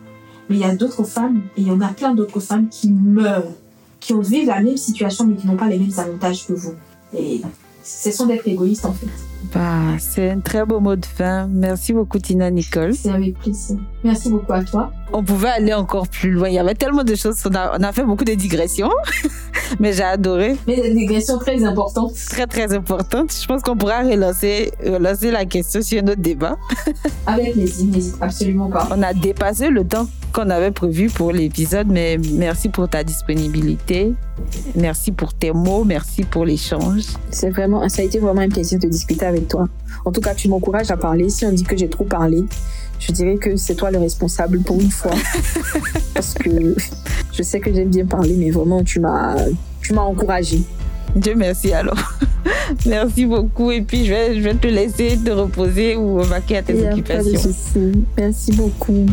Mais il y a d'autres femmes, et il y en a plein d'autres femmes qui meurent, qui ont vécu la même situation, mais qui n'ont pas les mêmes avantages que vous. Et ce sont d'être égoïstes, en fait. Bah, c'est un très beau mot de fin. Merci beaucoup, Tina Nicole. C'est avec plaisir. Merci beaucoup à toi. On pouvait aller encore plus loin. Il y avait tellement de choses. On a, on a fait beaucoup de digressions. Mais j'ai adoré. Mais des digressions très importantes. Très, très importante. Je pense qu'on pourra relancer, relancer la question sur un autre débat. Avec plaisir, n'hésite absolument pas. On a dépassé le temps qu'on avait prévu pour l'épisode, mais merci pour ta disponibilité. Merci pour tes mots. Merci pour l'échange. C'est vraiment, ça a été vraiment un plaisir de discuter avec toi. En tout cas, tu m'encourages à parler. Si on dit que j'ai trop parlé, je dirais que c'est toi le responsable pour une fois. Parce que je sais que j'aime bien parler, mais vraiment, tu m'as, tu m'as encouragé. Dieu merci alors. merci beaucoup. Et puis, je vais, je vais te laisser te reposer ou vaquer à tes de occupations. Merci beaucoup.